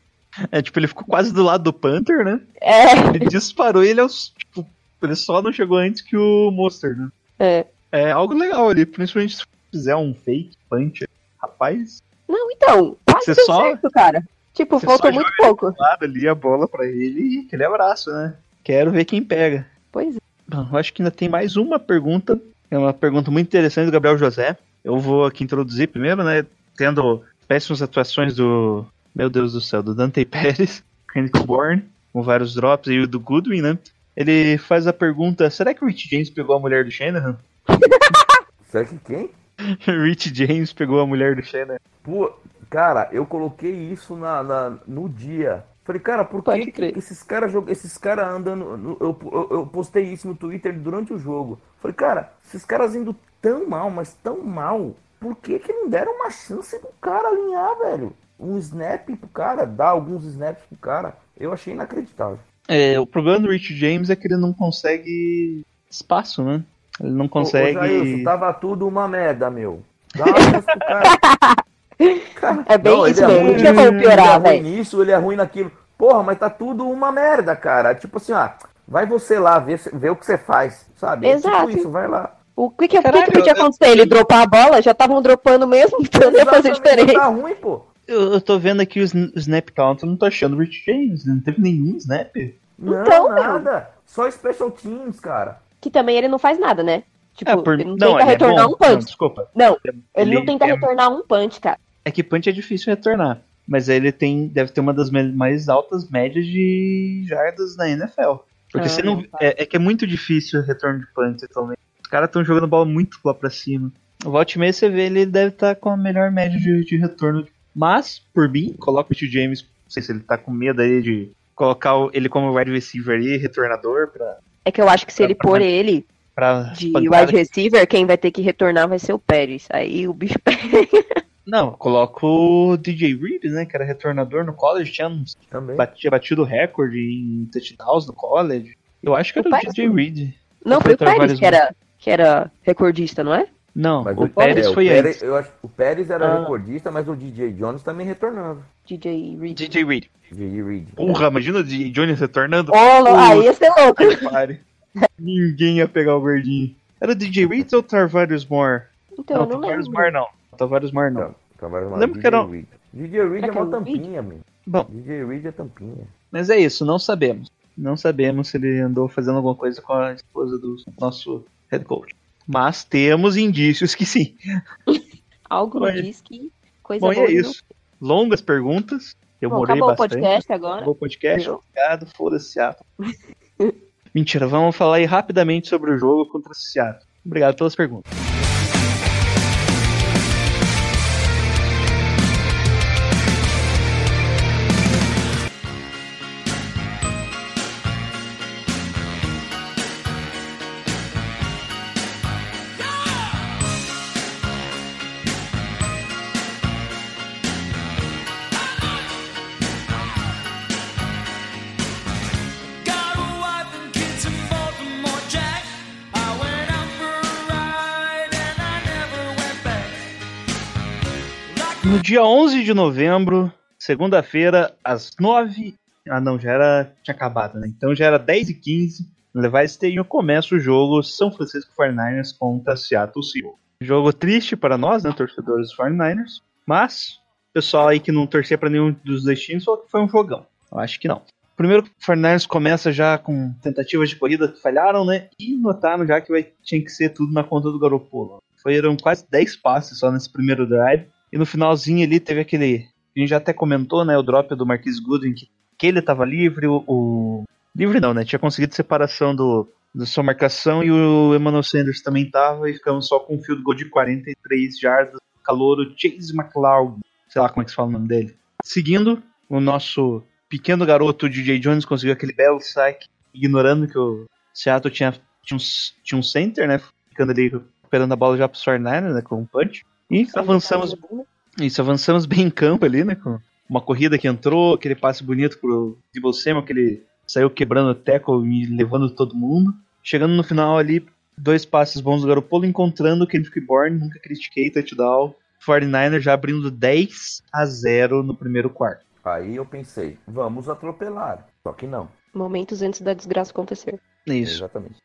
É, tipo, ele ficou quase do lado do Panther, né? É, Ele disparou e ele, é tipo, ele só não chegou antes que o Monster, né? é. É algo legal ali, principalmente se fizer um fake punch. Rapaz, Não, então, quase Você deu só- certo, cara. Tipo, faltou muito pouco. lado ali a bola pra ele e aquele abraço, né? Quero ver quem pega. Pois é. Bom, eu acho que ainda tem mais uma pergunta. É uma pergunta muito interessante do Gabriel José. Eu vou aqui introduzir primeiro, né? Tendo péssimas atuações do. Meu Deus do céu, do Dante [laughs] Pérez, Kendrick Bourne, com vários drops e o do Goodwin, né? Ele faz a pergunta: será que o Rich James pegou a mulher do Shanahan? [laughs] Será que quem? [laughs] Rich James pegou a mulher do Shanahan. Pô, cara, eu coloquei isso na, na- no dia. Falei, cara, por que, que esses caras jogam, esses caras andando. no- eu, eu, eu postei isso no Twitter durante o jogo. Falei, cara, esses caras indo tão mal, mas tão mal, por que, que não deram uma chance pro cara alinhar, velho? Um snap pro cara, dar alguns snaps pro cara. Eu achei inacreditável. É, o problema do Rich James é que ele não consegue espaço, né? Ele não Ô, ô, consegue. Jailson, tava tudo uma merda, meu. Dá uma chance pro cara. [laughs] Cara, É bem não, ele isso mesmo, ruim não tinha como Ele é ruim nisso, ele é ruim naquilo. Porra, mas tá tudo uma merda, cara. Tipo assim, ó, vai você lá ver, ver o que você faz, sabe? É Exato. Tipo isso, vai lá. O que que, o que, que podia eu- acontecer? Ele dropar a bola? Já estavam dropando mesmo, [laughs] então ia fazer Exatamente, diferença. Tá ruim, pô. Eu, eu tô vendo aqui o sn- o snap count, eu não tô achando o Rich James, não teve nenhum snap. Não, Então, meu. nada. Só special teams, cara. Que também ele não faz nada, né? Tipo, É, por- ele não, não, tenta ele é retornar bom. um punch. Não, desculpa. Não, ele, não ele tenta é- retornar um punch, cara. É que punch é difícil retornar. Mas ele tem, deve ter uma das mais altas médias de jardas na NFL. Porque Ah, você não. tá. É, é que é muito difícil o retorno de punch atualmente. Os caras estão jogando bola muito lá pra cima. O Volte meio você vê, ele deve estar com a melhor média de, de retorno. Mas, por mim, coloca o Tio James. Não sei se ele tá com medo aí de colocar o- ele como wide receiver ali, retornador, pra. É que eu acho que se Pra- ele pra- pôr ele pra de wide receiver, quem vai ter que retornar vai ser o Pérez. Aí o bicho [laughs] pega. Não, coloca o DJ Reed, né? Que era retornador no college, tinha uns Também. tinha batido recorde em touchdowns no college. Eu acho que era O o, DJ Reed. Não, foi o o Pérez que era, que era recordista, não é? Não, Mas o Pérez é, foi o Pérez, antes. eu acho, o Pérez era Ah. recordista, mas o DJ Jones também retornando. DJ Reed. DJ Reed. DJ Reed. Porra, imagina o DJ Jones retornando. Oh, lo- aí ia ser louco. Pare. [laughs] Ninguém ia pegar o gordinho. Era o DJ Reed ou o Tarvarius Moore? Então, não, eu não Tarvarius. Moore não. Tarvarius Moore não. Então, Trabalha mais Lembro DJ que era- Reed. DJ Reed é é uma o tampinha, meu. Bom, DJ Reed é tampinha. mas é isso, não sabemos. Não sabemos se ele andou fazendo alguma coisa com a esposa do nosso head coach. Mas temos indícios que sim. [laughs] Algo Bom, me diz que coisa Bom, e boa é não- isso. Longas perguntas. Eu Bom, morei acabou o bastante. podcast agora. Acabou o podcast. Obrigado, foda-se, Seattle. [laughs] Mentira, vamos falar aí rapidamente sobre o jogo contra o Seattle. Obrigado pelas perguntas. Dia 11 de novembro, segunda-feira, às 9. Ah, não, já era. Tinha acabado, né? Então já era 10 e 15 No Levi Stadium começa o jogo São Francisco 49ers contra Seattle Seahawks. Jogo triste para nós, né, torcedores dos 49ers. Mas, pessoal aí que não torcia para nenhum dos dois times falou que foi um jogão. Eu acho que não. Primeiro, o 49ers começa já com tentativas de corrida que falharam, né? E notaram já que vai, tinha que ser tudo na conta do Garoppolo. Foram quase 10 passes só nesse primeiro drive. E no finalzinho ali teve aquele. A gente já até comentou, né? O drop do Marquis Goodwin, que, que ele tava livre, o, o- Livre não, né? Tinha conseguido separação do, da sua marcação e o Emmanuel Sanders também tava e ficamos só com um field goal de 43 jardas. Calouro Chase McLeod, sei lá como é que se fala o nome dele. Seguindo, o nosso pequeno garoto DJ Jones conseguiu aquele belo saque, ignorando que o Seattle tinha, tinha, um, tinha um center, né? Ficando ali recuperando a bola já pro 49 né? Com um punch. E avançamos isso, avançamos bem em campo ali, né? Com uma corrida que entrou, aquele passe bonito pro Debo Samuel, que ele saiu quebrando o tackle e levando todo mundo. Chegando no final ali, dois passes bons do Garoppolo, encontrando o Kendrick Bourne, nunca critiquei, touchdown. 49 já abrindo 10 a 0 no primeiro quarto. Aí eu pensei, vamos atropelar. Só que não. Momentos antes da desgraça acontecer. É Isso. Exatamente.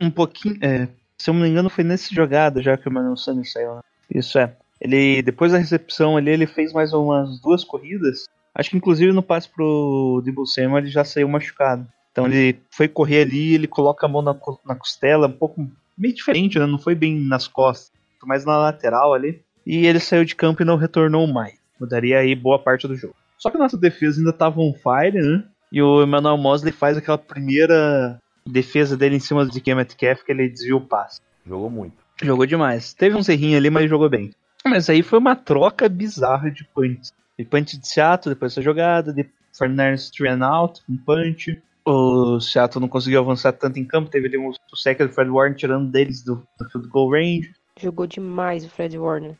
um pouquinho. é, se eu não me engano, foi nessa jogada já que o Manuel Sanders saiu. né? Isso é. Ele, depois da recepção ali, ele fez mais umas duas corridas. Acho que inclusive no passe pro Debo Samuel ele já saiu machucado. Então ele foi correr ali, ele coloca a mão na, na costela, um pouco meio diferente, né? Não foi bem nas costas, mais na lateral ali. E ele saiu de campo e não retornou mais. Mudaria aí boa parte do jogo. Só que a nossa defesa ainda tava on fire, né? E o Emmanuel Mosley faz aquela primeira defesa dele em cima do DK Metcalf que ele desviou o passe. Jogou muito. Jogou demais. Teve um serrinho ali, mas jogou bem. Mas aí foi uma troca bizarra de punts. De punch de Seattle, depois dessa jogada, de Fernandes three and out, um punch. O Seattle não conseguiu avançar tanto em campo, teve ali um, o sec do Fred Warren tirando deles do, do field goal range. Jogou demais o Fred Warner.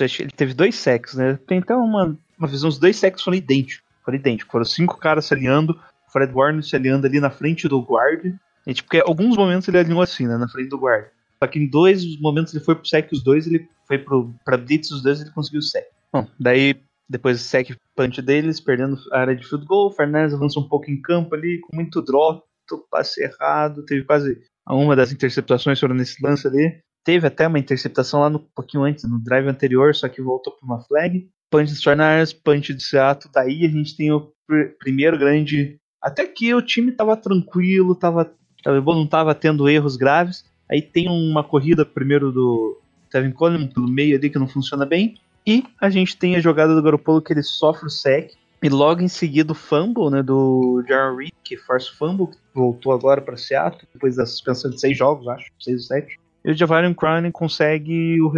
Ele teve dois sacks, né? Tem até uma, uma visão, os dois sacks foram idênticos. Foram idênticos. Foram cinco caras se alinhando, o Fred Warner se alinhando ali na frente do guard. E, tipo, porque alguns momentos ele alinhou assim, né? Na frente do guard. Só que em dois momentos ele foi pro sec os dois, ele foi pro, pra blitz os dois ele conseguiu o sec. Bom, daí depois do sec punch deles, perdendo a área de field goal, o Fernandes avança um pouco em campo ali, com muito drop, passe errado, teve quase uma das interceptações foram nesse lance ali. Teve até uma interceptação lá no um pouquinho antes, no drive anterior, só que voltou para uma flag. punch dos 49ers, punch de Seattle. Daí a gente tem o pr- primeiro grande. Até que o time tava tranquilo, tava, tava não tava tendo erros graves. Aí tem uma corrida primeiro do Tevin Coleman pelo meio ali que não funciona bem. E a gente tem a jogada do Garoppolo que ele sofre o sec. E logo em seguida o fumble né, do Jaron Reed, que force fumble, que voltou agora para Seattle, depois da suspensão de seis jogos, acho, seis ou sete. E o Javarian Cronin consegue o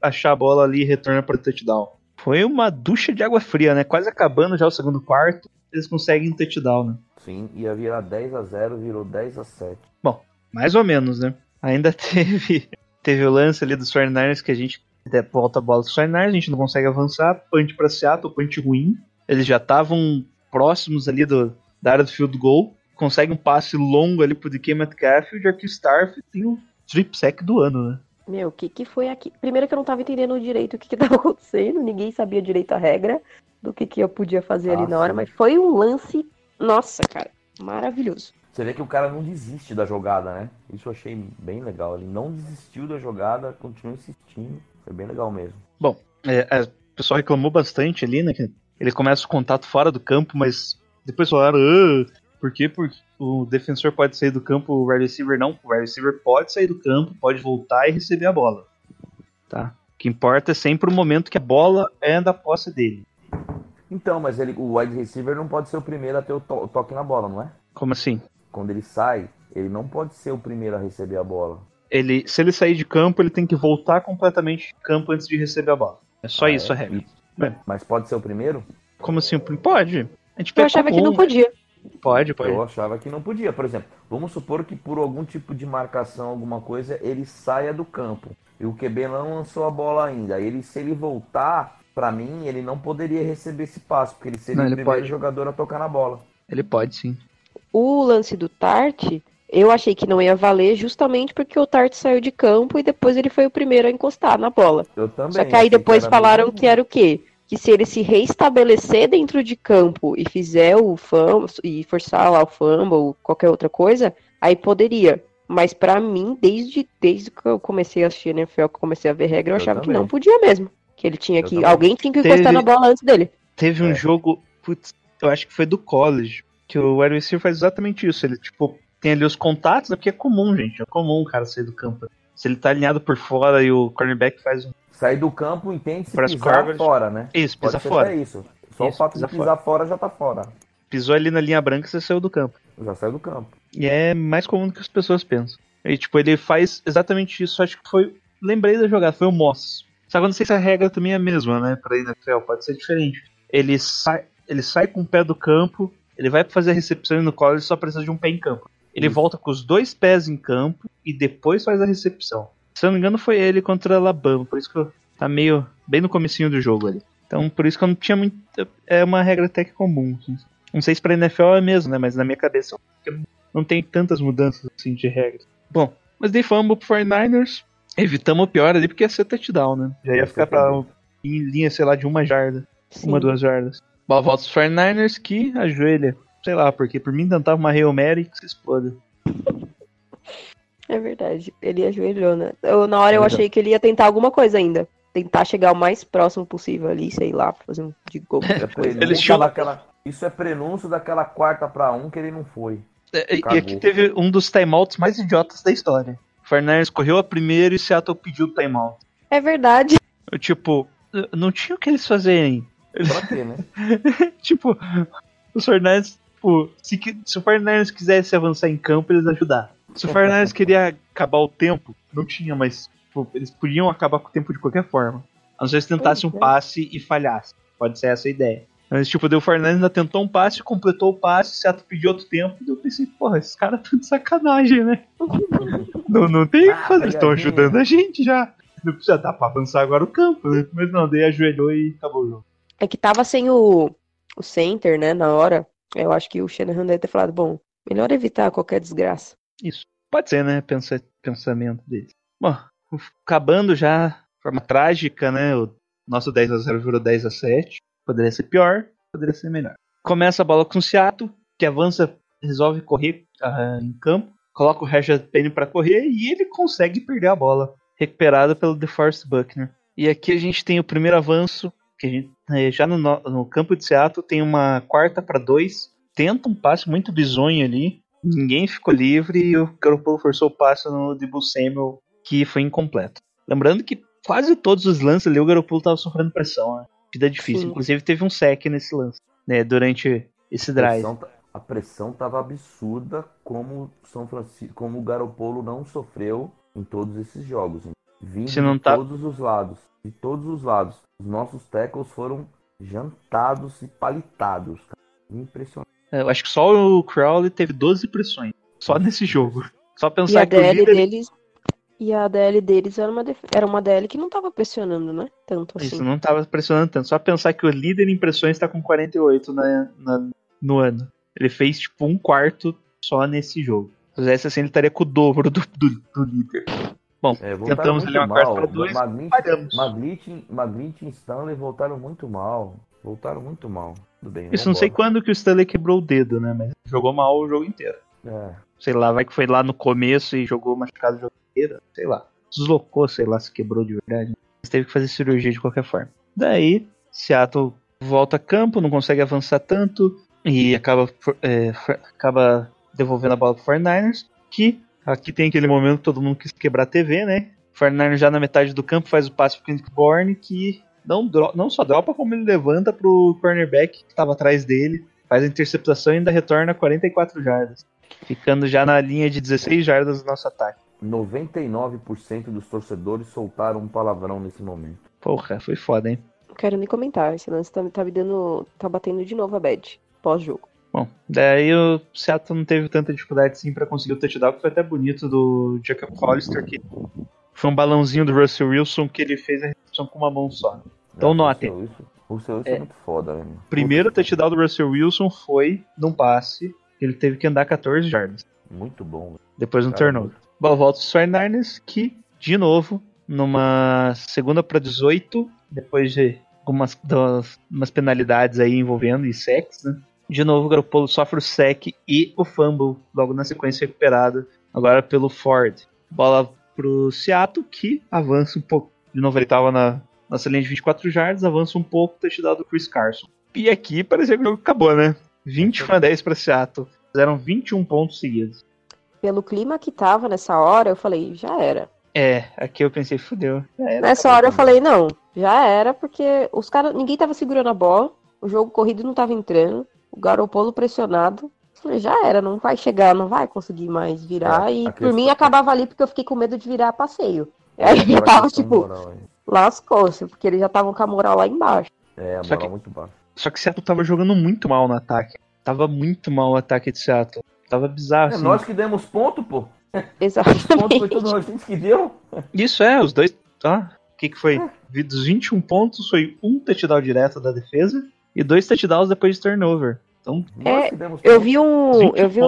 achar a bola ali e retorna para o touchdown. Foi uma ducha de água fria, né? Quase acabando já o segundo quarto, eles conseguem um touchdown, né? Sim, ia virar 10 a 0 virou 10 a 7 Mais ou menos, né? Ainda [laughs] teve, teve o lance ali dos 49ers que a gente até volta a bola dos 49ers, a gente não consegue avançar, punch pra Seattle, punch ruim. Eles já estavam próximos ali do, da área do field goal, consegue um passe longo ali pro DK Metcalf e o Jarquil Starf tem o strip sack do ano, né? Meu, o que que foi aqui? Primeiro que eu não tava entendendo direito o que que [laughs] tava acontecendo, ninguém sabia direito a regra do que que eu podia fazer ali Ah, na hora, mas foi um lance, nossa, cara, maravilhoso. Você vê que o cara não desiste da jogada, né? Isso eu achei bem legal. Ele não desistiu da jogada, continuou insistindo. Foi bem legal mesmo. É, é, o pessoal reclamou bastante ali, né? Que ele começa o contato fora do campo, mas depois falaram, ah, por quê? Porque o defensor pode sair do campo, o wide receiver não. O wide receiver pode sair do campo, pode voltar e receber a bola. Tá? O que importa é sempre o momento que a bola é da posse dele. Então, mas ele, o wide receiver não pode ser o primeiro a ter o, to- o toque na bola, não é? Como assim? Quando ele sai, ele não pode ser o primeiro a receber a bola. Ele, se ele sair de campo, ele tem que voltar completamente de campo antes de receber a bola. É só Ah, isso é? a regra. Mas pode ser o primeiro? Como assim? Pode. A gente Eu achava que não podia. Pode, pode. Eu achava que não podia. Por exemplo, vamos supor que por algum tipo de marcação, alguma coisa, ele saia do campo. E o QB não lançou a bola ainda. Ele, se ele voltar, pra mim, ele não poderia receber esse passo, porque ele seria Não, o ele primeiro pode. jogador a tocar na bola. Ele pode sim. O lance do Tart, eu achei que não ia valer justamente porque o Tart saiu de campo e depois ele foi o primeiro a encostar na bola. Eu também. Só que aí depois falaram mesmo- que era o quê? Que se ele se reestabelecer dentro de campo e fizer o fumble e forçar lá o fumble ou qualquer outra coisa, aí poderia. Mas pra mim, desde, desde que eu comecei a assistir NFL, que eu comecei a ver regra, eu, Eu achava que também. não podia mesmo. Que ele tinha Eu que. também. Alguém tinha que Teve- encostar na bola antes dele. Teve um É. jogo, putz, eu acho que foi do college, que o wide receiver faz exatamente isso. Ele, tipo, tem ali os contatos, né, porque é comum, gente. É comum o cara sair do campo. Se ele tá alinhado por fora e o cornerback faz um. Sair do campo entende se Pras pisar coverage. fora, né? Isso, pisa fora. isso. Só Isso, o fato de pisar fora. já tá fora. Pisou ali na linha branca, você saiu do campo. Já saiu do campo. E é mais comum do que as pessoas pensam. E, tipo, ele faz exatamente isso. Acho que foi. Lembrei da jogada, foi o Moss. Só que eu não sei se a regra também é a mesma, né? Pra NFL, pode ser diferente. Ele sai, ele sai com o pé do campo, ele vai fazer a recepção e no college só precisa de um pé em campo. Ele Isso. volta com os dois pés em campo e depois faz a recepção. Se eu não me engano, foi ele contra a Alabama, por isso que eu, tá meio bem no comecinho do jogo ali. Então, por isso que eu não tinha muito. É uma regra até que comum. assim. Não sei se pra NFL é mesmo, né? Mas na minha cabeça não- tem tantas mudanças assim de regras. Bom, mas dei fumble pro 49ers. Evitamos o pior ali porque ia ser touchdown, né? Já ia ficar pra, em linha, sei lá, de uma jarda. Sim. Uma, duas jardas. Bola volta os 49ers que ajoelha. Sei lá, porque por mim tentava uma Hail Mary que se exploda. É verdade. Ele ajoelhou, né? Eu, na hora eu Então. achei que ele ia tentar alguma coisa ainda. Tentar chegar o mais próximo possível ali, sei lá, fazer um de gol. [laughs] É coisa. prenúncio chamam- daquela- Isso é prenúncio daquela quarta pra um que ele não foi. É, E, aqui teve um dos timeouts mais idiotas da história. O 49ers correu a primeira e Seattle pediu o timeout. É verdade. Eu, tipo, não tinha o que eles fazerem. Pra quê, né? [laughs] tipo, os 49ers, tipo, se, que- se o 49ers quisesse avançar em campo, eles ajudar. Se o 49ers [laughs] queria acabar o tempo, não tinha, mas tipo, eles podiam acabar com o tempo de qualquer forma. A não ser se tentasse um é. passe e falhasse. Pode ser essa a ideia. Mas, tipo, deu o 49ers ainda tentou um passe, completou o passe, Seattle pediu outro tempo, e eu pensei, porra, esses caras estão de sacanagem, né? [laughs] não, não tem o que Ah, fazer, eles estão ajudando a gente já. Não precisa dar pra avançar agora o campo, né? Mas não, daí ajoelhou e acabou o jogo. É que tava sem o, o center, né, na hora. Eu acho que o Shanahan deve ter falado, bom, melhor evitar qualquer desgraça. Isso. Pode ser, né? Pensa, pensamento deles. Bom, acabando já de forma trágica, né? O nosso 10 a 0 virou 10 a 7. Poderia ser pior, poderia ser melhor. Começa a bola com o Seattle, que avança, resolve correr ah, em campo, coloca o Rashad Penny para correr e ele consegue perder a bola, recuperada pelo DeForest Buckner. E aqui a gente tem o primeiro avanço, que a gente já no, no- campo de Seattle tem uma quarta para dois, tenta um passe muito bizonho ali, ninguém ficou livre e o Garoppolo forçou o passe no Debo Samuel, que foi incompleto. Lembrando que quase todos os lances ali o Garoppolo tava sofrendo pressão, né? Vida difícil. Sim. Inclusive teve um sec nesse lance, né? Durante esse A drive. pressão, tá- a pressão tava absurda como São Francisco, como o Garopolo não sofreu em todos esses jogos. hein? Vindo Se não de tá- todos os lados. De todos os lados. Os nossos tackles foram jantados e palitados. Impressionante. É, Eu acho que só o Crowley teve 12 pressões. Só nesse jogo. Só E pensar a que o DL líder. deles. E a DL deles era uma, def- era uma DL que não tava pressionando, né? Tanto assim. Isso não tava pressionando tanto. Só pensar que o líder em pressões tá com 48 na, na- no ano. Ele fez tipo um quarto só nesse jogo. Se fizesse assim, ele estaria com o dobro do, do- do líder. Bom, É, tentamos ali uma quarta mal. para dois. Magnitt e Stanley voltaram muito mal. Voltaram muito mal. Tudo bem. Isso não sei quando que o Stanley quebrou o dedo, né? Mas jogou mal o jogo inteiro. É. Sei lá, vai que foi lá no começo e jogou machucado o jogo inteiro. Sei lá. Deslocou, sei lá, se quebrou de verdade. Mas teve que fazer cirurgia de qualquer forma. Daí, Seattle volta a campo, não consegue avançar tanto e acaba, é, acaba devolvendo a bola pro 49ers. Que aqui tem aquele momento que todo mundo quis quebrar a TV, né? O 49ers já na metade do campo faz o passe pro Kendrick Bourne, que não, dro- não só dropa, como ele levanta pro cornerback que estava atrás dele, faz a interceptação e ainda retorna 44 jardas. Ficando já na linha de 16 jardas do nosso ataque. 99% dos torcedores soltaram um palavrão nesse momento. Porra, foi foda, hein? Não quero nem comentar. Esse lance tá, tá me dando. tá batendo de novo a bad. Pós-jogo. Bom, daí o Seattle não teve tanta dificuldade assim pra conseguir o touchdown, que foi até bonito do Jacob Hollister, que foi um balãozinho do Russell Wilson que ele fez a recepção com uma mão só. Então É, notem. O Russell Wilson- o Russell Wilson é, É. muito foda, velho. O primeiro touchdown do Russell Wilson foi num passe ele teve que andar 14 jardas, Muito bom. velho. depois Cara, turnover. Bom, volta os 49ers que, de novo, numa segunda para 18, depois de algumas das- umas penalidades aí envolvendo e sacks, né? De novo, o Garoppolo sofre o sec e o fumble logo na sequência recuperado, agora pelo Ford. Bola pro Seattle que avança um pouco. De novo, ele tava na nossa linha de 24 jardas, avança um pouco, touchdown do Chris Carson. E aqui parecia que o jogo acabou, né? 21 a 10 para Seattle. Fizeram 21 pontos seguidos. Pelo clima que tava nessa hora, eu falei, já era. É, aqui eu pensei, fudeu. Já era. Nessa hora eu falei, não, já era, porque os caras. Ninguém tava segurando a bola, o jogo corrido não tava entrando, o Garopolo pressionado. Falei, já era, não vai chegar, não vai conseguir mais virar. É, e por mim acabava ali porque eu fiquei com medo de virar passeio. Aí [laughs] eu tava, tipo, lascou-se, porque eles já estavam com a moral lá embaixo. É, a Só moral que- muito baixa. Só que Seattle tava jogando muito mal no ataque. Tava muito mal o ataque de Seattle. Tava bizarro, É assim. nós que demos ponto, pô. Exatamente. Ponto foi todo nós que deu. Isso é, os dois. Tá? O que, que foi? Vi- Dos 21 pontos, foi um touchdown direto da defesa e dois touchdowns depois de turnover. Então, Nós É, Eu vi um. 20 Eu vi um,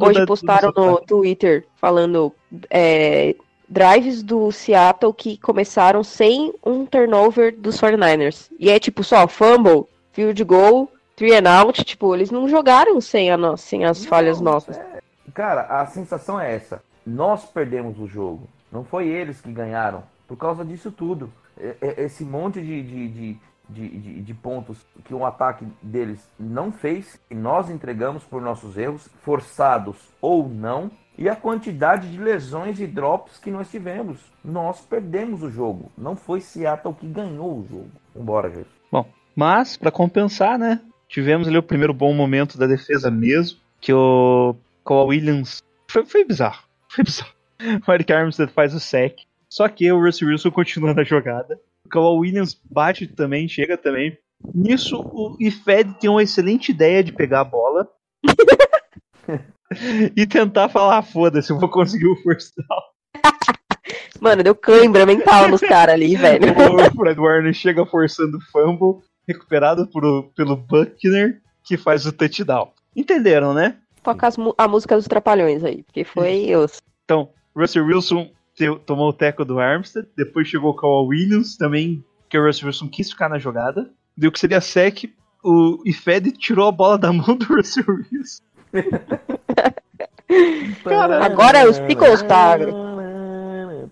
Hoje da- postaram no. Twitter falando é, drives do Seattle que começaram sem um turnover dos 49ers. E é tipo só fumble, field goal, three and out. Tipo, eles não jogaram sem, a no- sem as Não, falhas nossas. é- Cara, a sensação é essa. Nós perdemos o jogo. Não foi eles que ganharam. Por causa disso tudo. É- é- Esse monte de, de, de, de, de- de pontos que um ataque deles não fez, e nós entregamos por nossos erros, forçados ou não, e a quantidade de lesões e drops que nós tivemos. Nós perdemos o jogo. Não foi Seattle que ganhou o jogo. Vambora, gente. Mas, pra compensar, né? Tivemos ali o primeiro bom momento da defesa mesmo. Que o Kawhi Williams. Foi, foi bizarro. [laughs] Foi bizarro. O Eric Armstead faz o sec. Só que o Russell Wilson continua na jogada. O Kawhi Williams bate também, chega também. Nisso, o Ifed tem uma excelente ideia de pegar a bola. [laughs] e tentar falar, "Ah, foda-se, eu vou conseguir o first down. [laughs] Mano, deu cãibra mental nos caras ali, [laughs] velho. O Fred Warner chega forçando o fumble, recuperado por- pelo Buckner, que faz o touchdown. Entenderam, né? Toca as a música dos Trapalhões aí, porque foi os. Então, Russell Wilson tomou o teco do Armstead, depois chegou o Kawhi Williams, também que o Russell Wilson quis ficar na jogada. Deu que seria sec, o Ifed tirou a bola da mão do [laughs] Russell Wilson. [laughs] Agora é os Pickles, tá?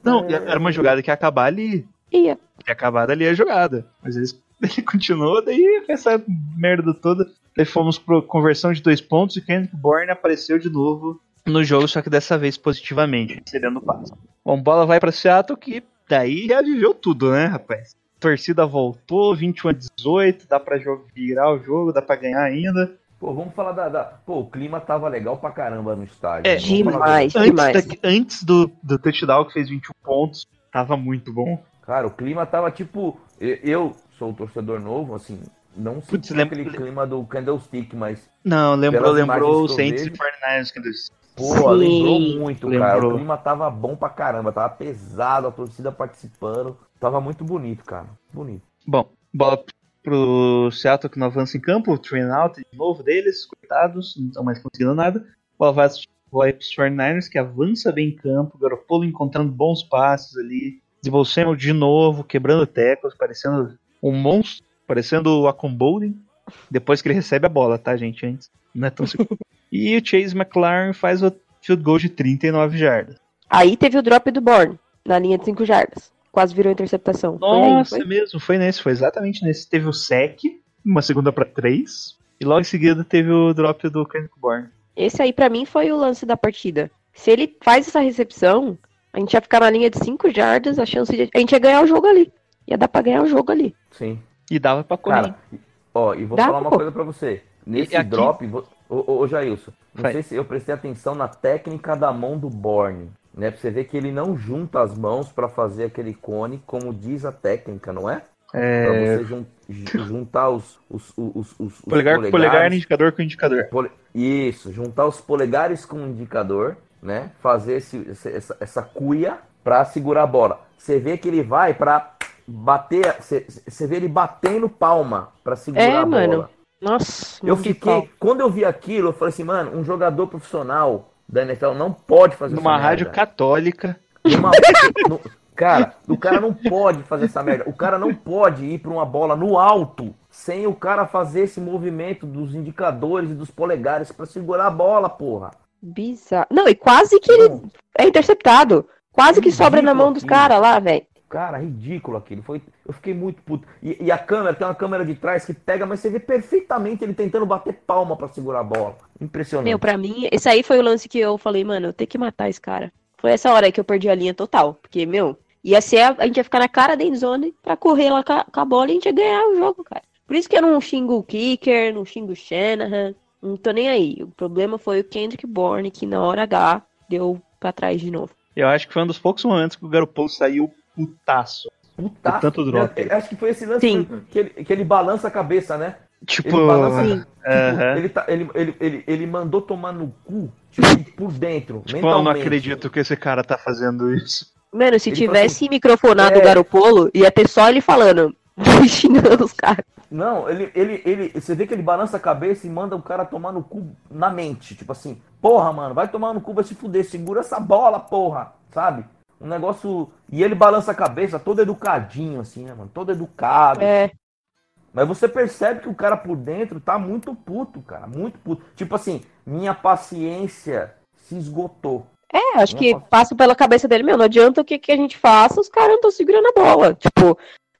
Não, era uma jogada que ia acabar ali. Ia. Ia acabar ali a jogada. Mas eles [laughs] Ele continuou, daí essa merda toda. Daí fomos pro conversão de dois pontos e Kendrick Bourne apareceu de novo no jogo, só que dessa vez positivamente, cedendo o passe. Bom, bola vai pra Seattle que daí já viveu tudo, né, rapaz? Torcida voltou, 21 a 18, dá pra jogo, virar o jogo, dá pra ganhar ainda. Pô, vamos falar da, da- Pô, o clima tava legal pra caramba no estádio. É, Vamos falar Demais, Antes, demais. da- antes do, do touchdown que fez 21 pontos, tava muito bom. Cara, o clima tava tipo. Eu, eu sou um torcedor novo, assim. Não Putz, senti lembra- aquele clima do Candlestick, mas. Não, lembrou, lembrou o Saints e vejo. 49ers que eles Pô, Sim. lembrou muito, cara. Lembrou. O clima tava bom pra caramba, tava pesado, a torcida participando. Tava muito bonito, cara. Bonito. Bom, bola pro Seattle que não avança em campo, o train out de novo deles, coitados, não estão mais conseguindo nada. Bola vai, vai pros 49ers que avança bem em campo, Garoppolo encontrando bons passes ali, Samuel de novo, quebrando teclas, parecendo um monstro, parecendo o Acombolding, depois que ele recebe a bola, tá, gente, antes. Não é tão seguro. [laughs] e o Chase McLaren faz o field goal de 39 jardas. Aí teve o drop do Bourne, na linha de 5 jardas. Quase virou interceptação. Foi aí, Nossa, foi? mesmo, foi nesse, foi exatamente nesse. Teve o sec, uma segunda pra três, e logo em seguida teve o drop do Kendrick Bourne. Esse aí pra mim foi o lance da partida. Se ele faz essa recepção, a gente ia ficar na linha de 5 jardas, a chance de. A gente ia ganhar o jogo ali. Ia dar pra ganhar o jogo ali. Sim. E dava pra correr. Cara, ó, e vou Dá, falar uma pô. coisa pra você. Nesse aqui- drop, ô, ô, ô Jailson, não Vai. sei se eu prestei atenção na técnica da mão do Borne, né? Pra você ver que ele não junta as mãos pra fazer aquele cone, como diz a técnica, não é? Pra é, você jun- ju- juntar os, os, os, os, os polegar com polegares. polegar, indicador com indicador. Pole- Isso, juntar os polegares com o indicador, né? Fazer esse, esse- essa, essa cuia pra segurar a bola. Você vê que ele vai pra bater, você você vê ele batendo palma pra segurar É, a bola. mano. Nossa, Eu fiquei, quando eu vi aquilo, eu falei assim, mano, um jogador profissional da NFL não pode fazer Numa essa rádio merda. católica. Numa- [laughs] no- cara, o cara não pode fazer essa merda. O cara não pode ir pra uma bola no alto sem o cara fazer esse movimento dos indicadores e dos polegares pra segurar a bola, porra. Bizarro. Não, e quase que ele é interceptado. Quase que sobra na mão dos caras lá, velho. Cara, ridículo aquilo. Foi, eu fiquei muito puto. E, e a câmera, tem uma câmera de trás que pega, mas você vê perfeitamente ele tentando bater palma pra segurar a bola. Impressionante. Meu, pra mim, esse aí foi o lance que eu falei, mano, eu tenho que matar esse cara. Foi essa hora aí que eu perdi a linha total. Porque, meu, ia ser a, a gente ia ficar na cara da endzone pra correr lá com a, com a bola e a gente ia ganhar o jogo, cara. Por isso que eu não xingo o kicker, não xingo o Shanahan. Não tô nem aí. O problema foi o Kendrick Bourne, que na hora H deu pra trás de novo. Eu acho que foi um dos poucos momentos que o Garoppolo saiu putaço. Putaço. tanto drop. Eu- eu acho que foi esse lance Sim. que ele, que ele balança a cabeça, né? Tipo, Ele balança. Sim. tipo, Aham. ele, tá, ele, ele, ele, ele mandou tomar no cu, tipo, por dentro. tipo, eu não acredito que esse cara tá fazendo isso. Mano, se Ele tivesse microfonado É. o Garopolo, ia ter só ele falando, [laughs] xingando os caras. Não, ele, ele, ele, você vê que ele balança a cabeça e manda o cara tomar no cu na mente. Tipo assim, porra, mano, vai tomar no cu, vai se fuder, segura essa bola, porra, sabe? Um negócio. E ele balança a cabeça todo educadinho, assim, né, mano? Todo educado. É, Mas você percebe que o cara por dentro tá muito puto, cara. Muito puto. Tipo assim, minha paciência se esgotou. É, acho Não que posso- passa pela cabeça dele, meu, não adianta o que, que a gente faça, os caras não estão segurando a bola. Tipo,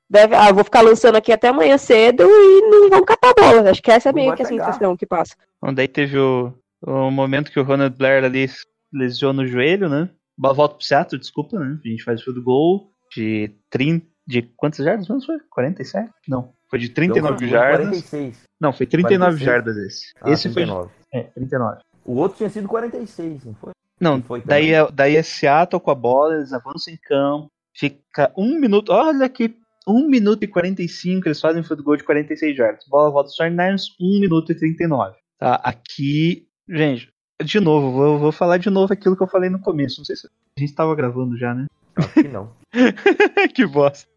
deve, ah, eu vou ficar lançando aqui até amanhã cedo e não vão catar a bola. Acho que essa é Não meio que a sensação que passa. Bom, daí teve o, o momento que o Ronald Blair ali lesiona o joelho, né? Volta pro Seattle, desculpa, né? A gente faz o field goal de 30. De quantas jardas mesmo foi? 47? Não. Foi de 39 Então, jardas. 46. Não, foi 39 46. jardas esse. Ah, esse foi. 39. É, 39. O outro tinha sido 46, não foi? Não, Foi daí é, daí é Seattle com a bola, eles avançam em campo. Fica um minuto. Olha que 1 minuto e 45, eles fazem o field goal de 46 jardas. Bola volta dos 49ers, 1 minuto e 39. Tá, aqui. Gente, de novo, vou, vou falar de novo aquilo que eu falei no começo. Não sei se a gente tava gravando já, né? Acho que não. [laughs] que bosta.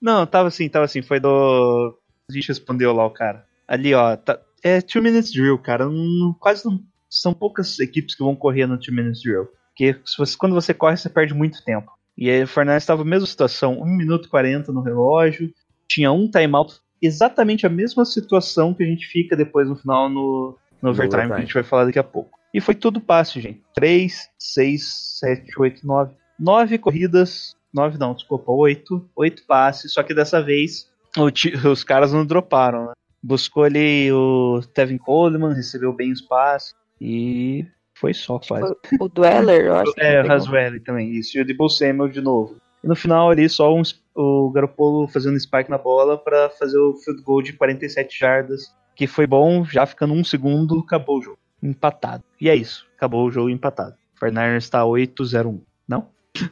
Não, tava assim, tava assim. Foi do. A gente respondeu lá o cara. Ali, ó. Tá, é 2 minutes drill, cara. Não- quase não. São poucas equipes que vão correr no 2 minutes drill. Porque você- quando você corre, você perde muito tempo. E aí o Fernandes estava na mesma situação. 1 minuto e 40 no relógio. Tinha um timeout. Exatamente a mesma situação que a gente fica depois no final no, no overtime, que a overtime. gente vai falar daqui a pouco. E foi tudo passe, gente. 3, 6, 7, 8, 9. 9 corridas. 9 não, desculpa, 8. 8 passes. Só que dessa vez o os caras não droparam, né? Buscou ali o Tevin Coleman, recebeu bem os passes e foi só quase. O Dweller, eu acho. que É, o. Haswell também, isso. E o Debo Samuel de novo. E no final ali, só um, o Garoppolo fazendo spike na bola pra fazer o field goal de 47 jardas, que foi bom, já ficando um segundo, acabou o jogo. Empatado. E é isso, acabou o jogo empatado. O 49ers está 8-0-1. Não? [laughs]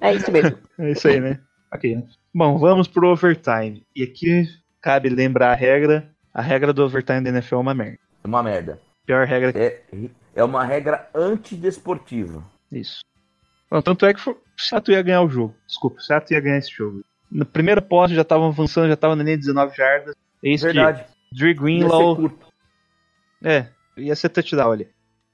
É isso mesmo. É isso aí, né? ok. né? Bom, vamos pro overtime. E aqui cabe lembrar a regra. A regra do overtime da NFL é uma merda. É uma merda. Pior regra que É, é uma regra antidesportiva. Isso. Bom, tanto é que o Seattle ia ganhar o jogo. Desculpa, o Seattle ia ganhar esse jogo. No primeiro poste já estavam avançando, já estavam na linha de 19 jardas. Eis Verdade. que Drew Greenlaw. É, ia ser touchdown ali.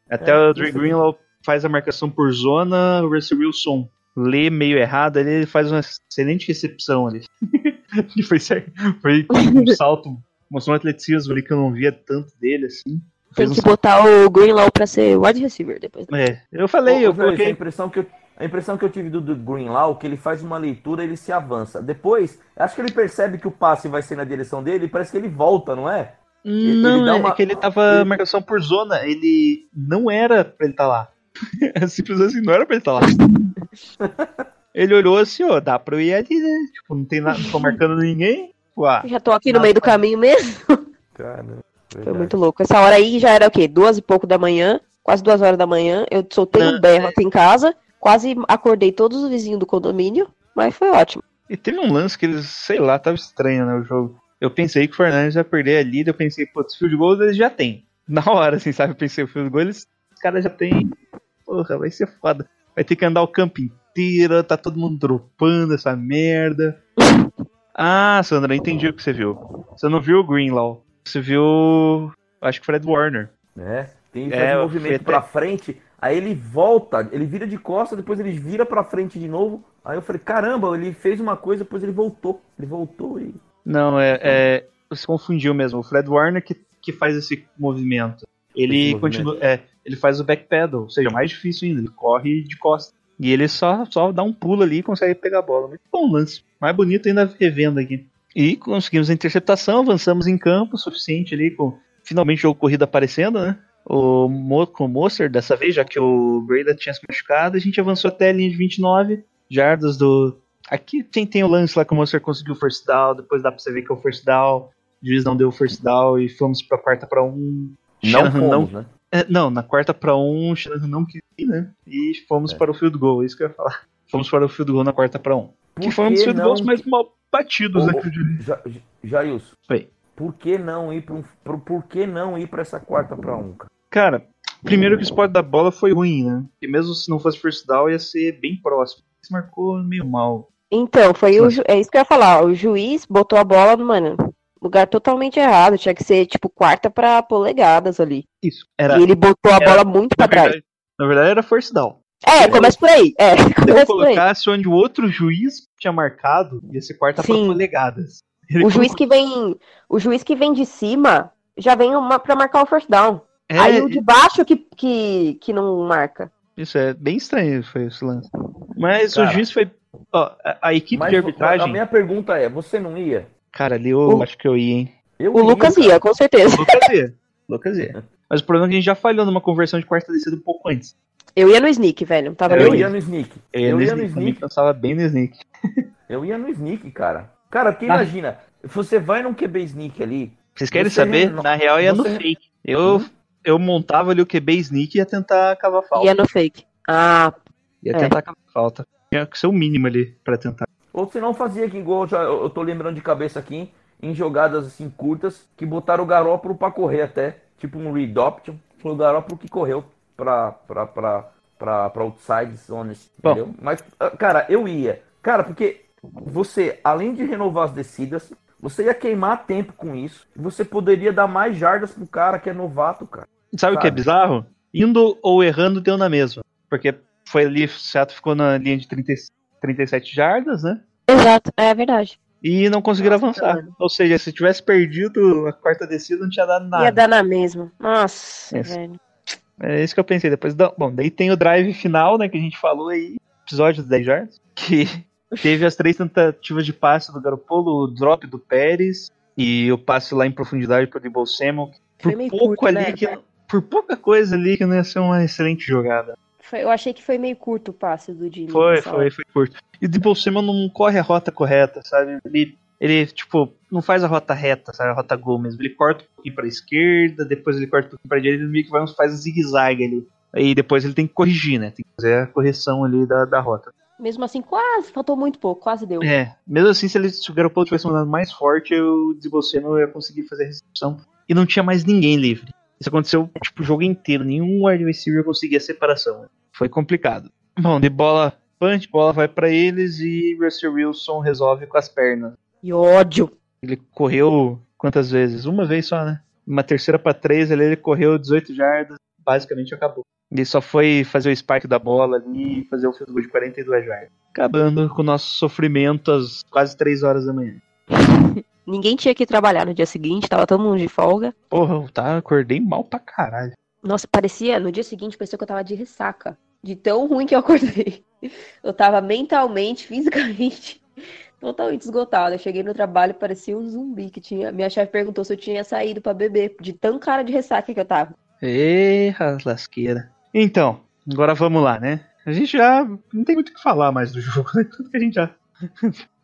Até É, o Drew Greenlaw faz a marcação por zona, o Russell Wilson lê meio errado ali, ele faz uma excelente recepção ali. [laughs] E foi, certo- foi um [laughs] salto, mostrou um atleticismo ali que eu não via tanto dele assim. Tem um que botar o Greenlaw pra ser wide receiver depois. É, eu falei, eu Ô, Zé, A coloquei. impressão que eu, a impressão que eu tive do, do Greenlaw, que ele faz uma leitura ele se avança. Depois, acho que ele percebe que o passe vai ser na direção dele e parece que ele volta, não é? Não, ele dá é uma- que ele tava ele- marcação por zona, ele não era pra ele estar lá. [laughs] É simples assim, não era pra ele estar lá. [laughs] ele olhou assim, ó, dá pra eu ir ali, né? Tipo, não tem nada, não tô marcando ninguém. Uá, Já tô aqui no meio do caminho mesmo. Cara, [laughs] Foi muito louco. Essa hora aí já era o quê? Duas e pouco da manhã, quase duas horas da manhã. Eu soltei um Não, berro aqui em casa, quase acordei todos os vizinhos do condomínio, mas foi ótimo. E teve um lance que eles, sei lá, tava estranho, né, o jogo. Eu pensei que o Fernandes ia perder ali, daí eu pensei, putz, field goal eles já tem. Na hora, assim, sabe? Eu pensei, o field goal eles, os caras já tem. Porra, vai ser foda. Vai ter que andar o campo inteiro, tá todo mundo dropando essa merda. Ah, Sandra, entendi o que você viu. Você não viu o Greenlaw. Você viu. Acho que Fred Warner. né? Tem É, um movimento até- pra frente, aí ele volta, ele vira de costas, depois ele vira pra frente de novo. Aí eu falei, caramba, ele fez uma coisa, depois ele voltou. Ele voltou e. Não, é. é você confundiu mesmo. O Fred Warner que, que faz esse movimento. Ele Esse movimento. continua. É, ele faz o backpedal, ou seja, mais difícil ainda. Ele corre de costas. E ele só, só dá um pulo ali e consegue pegar a bola. Muito bom lance. Mais bonito ainda revendo aqui. E conseguimos a interceptação, avançamos em campo o suficiente ali, com finalmente o jogo corrido aparecendo, né? O Mo, com o Monster dessa vez, já que o Breda tinha se machucado, a gente avançou até a linha de 29 jardas do. Aqui tem, tem o lance lá que o Monster conseguiu o first down, depois dá pra você ver que é o first down. O juiz não deu o first down e fomos pra quarta pra um. Não Shanahan fomos, né? é, não, na quarta pra um, Shanahan não quis ir, né? E fomos É. para o field goal, é isso que eu ia falar. Fomos para o field goal na quarta pra um. Por que foi um dos field não- goals mais mal batidos, Ô, né? que eu diria. Ja- Ja- Jailson, Oi. Por que não ir para um, por, por que não ir para essa quarta para um, cara? Cara, primeiro que o spot da bola foi ruim, né? E mesmo se não fosse first down, ia ser bem próximo. Isso marcou meio mal. Então, foi o, ju- é isso que eu ia falar. O juiz botou a bola, mano, lugar totalmente errado. Tinha que ser, tipo, quarta pra polegadas ali. Isso. Era, E ele botou a era- bola muito na, pra trás. na verdade, era first down. É, começa por aí. É, [laughs] Se eu começa por aí. colocasse onde o outro juiz tinha marcado, ia ser quarta pra Sim. polegadas. Ele O juiz que vem, o juiz que vem de cima já vem uma pra marcar o first down. É, Aí o de baixo que, que, que não marca. Isso é bem estranho foi esse lance. Mas Cara. o juiz foi. Ó, a, a equipe Mas de a arbitragem. minha pergunta é, você não ia? Cara, ali eu O- acho que eu ia, hein? Eu O Lucas cara. ia, com certeza. Lucas ia. [laughs] Lucas ia. Mas o problema é que a gente já falhou numa conversão de quarta descida um pouco antes. Eu ia no sneak, velho. Tava Eu Eu ia no sneak. Eu ia Eu no ia no sneak. pensava bem no sneak. Eu ia no sneak, cara. Cara, porque Ah. imagina, você vai num QB sneak ali, Vocês querem Você saber? reno- Na real, eu ia no você- fake. Eu, eu montava ali o QB sneak e ia tentar cavar falta. Ia no fake. Ah, Ia É. tentar cavar falta. Tinha que ser o mínimo ali pra tentar. ou se não fazia que igual eu já, eu tô lembrando de cabeça aqui, em jogadas assim curtas, que botaram o Garópolo pra correr até, tipo um read option, foi o Garópolo que correu pra, pra, pra, pra, pra outside zones, Bom. entendeu? Mas, ah, cara, eu ia. Cara, porque você, além de renovar as descidas, você ia queimar tempo com isso, e você poderia dar mais jardas pro cara que é novato, cara. Sabe o que é Sabe? bizarro? Indo ou errando, deu na mesma. Porque foi ali, o Seattle ficou na linha de 30, 37 jardas, né? exato. É verdade. E não conseguiram Nossa, avançar. mano. Ou seja, se tivesse perdido a quarta descida, não tinha dado nada. Ia dar na mesma. Nossa, Isso. velho. É isso que eu pensei. Depois, bom, daí tem o drive final, né, que a gente falou aí, episódio dos 10 jardas, que Teve as três tentativas de passe do Garopolo, o drop do Pérez e o passe lá em profundidade pro Debo Samuel. Por pouco curto, ali, né? que, por pouca coisa ali que não ia ser uma excelente jogada. Foi- eu achei que foi meio curto o passe do Jimmy. Foi, foi, foi curto. E o Debo Samuel não corre a rota correta, sabe? Ele, ele, tipo, não faz a rota reta, sabe? A rota gol mesmo. Ele corta um pouquinho pra esquerda, depois ele corta um pouquinho pra direita, ele meio que vai, faz um zigue-zague ali. Aí depois ele tem que corrigir, né? Tem que fazer a correção ali da, da rota. Mesmo assim, quase, faltou muito pouco, quase deu. É, mesmo assim, se, ele, se o Garoppolo tivesse mandado mais forte, o Debo ia conseguir fazer a recepção. E não tinha mais ninguém livre. Isso aconteceu, tipo, o jogo inteiro. Nenhum wide receiver conseguia a separação. Foi complicado. Bom, de bola punch, bola vai pra eles e Russell Wilson resolve com as pernas. E ódio. Ele correu quantas vezes? Uma vez só, né? Uma terceira pra três, ali ele correu 18 jardas, basicamente acabou. Ele só foi fazer o spike da bola ali e fazer o field goal de 42 jardas. Acabando com o nosso sofrimento às quase 3 horas da manhã. [laughs] Ninguém tinha que trabalhar no dia seguinte, tava todo mundo de folga. Porra, eu tá, acordei mal pra caralho. Nossa, parecia, no dia seguinte, parecia que eu tava de ressaca. De tão ruim que eu acordei. [laughs] Eu tava mentalmente, fisicamente, [laughs] totalmente esgotada. Eu cheguei no trabalho, parecia um zumbi que tinha. Minha chefe perguntou se eu tinha saído pra beber, de tão cara de ressaca que eu tava. Eita, lasqueira. Então, agora vamos lá, né? A gente já não tem muito o que falar mais do [laughs] jogo, né? Tudo que a gente já,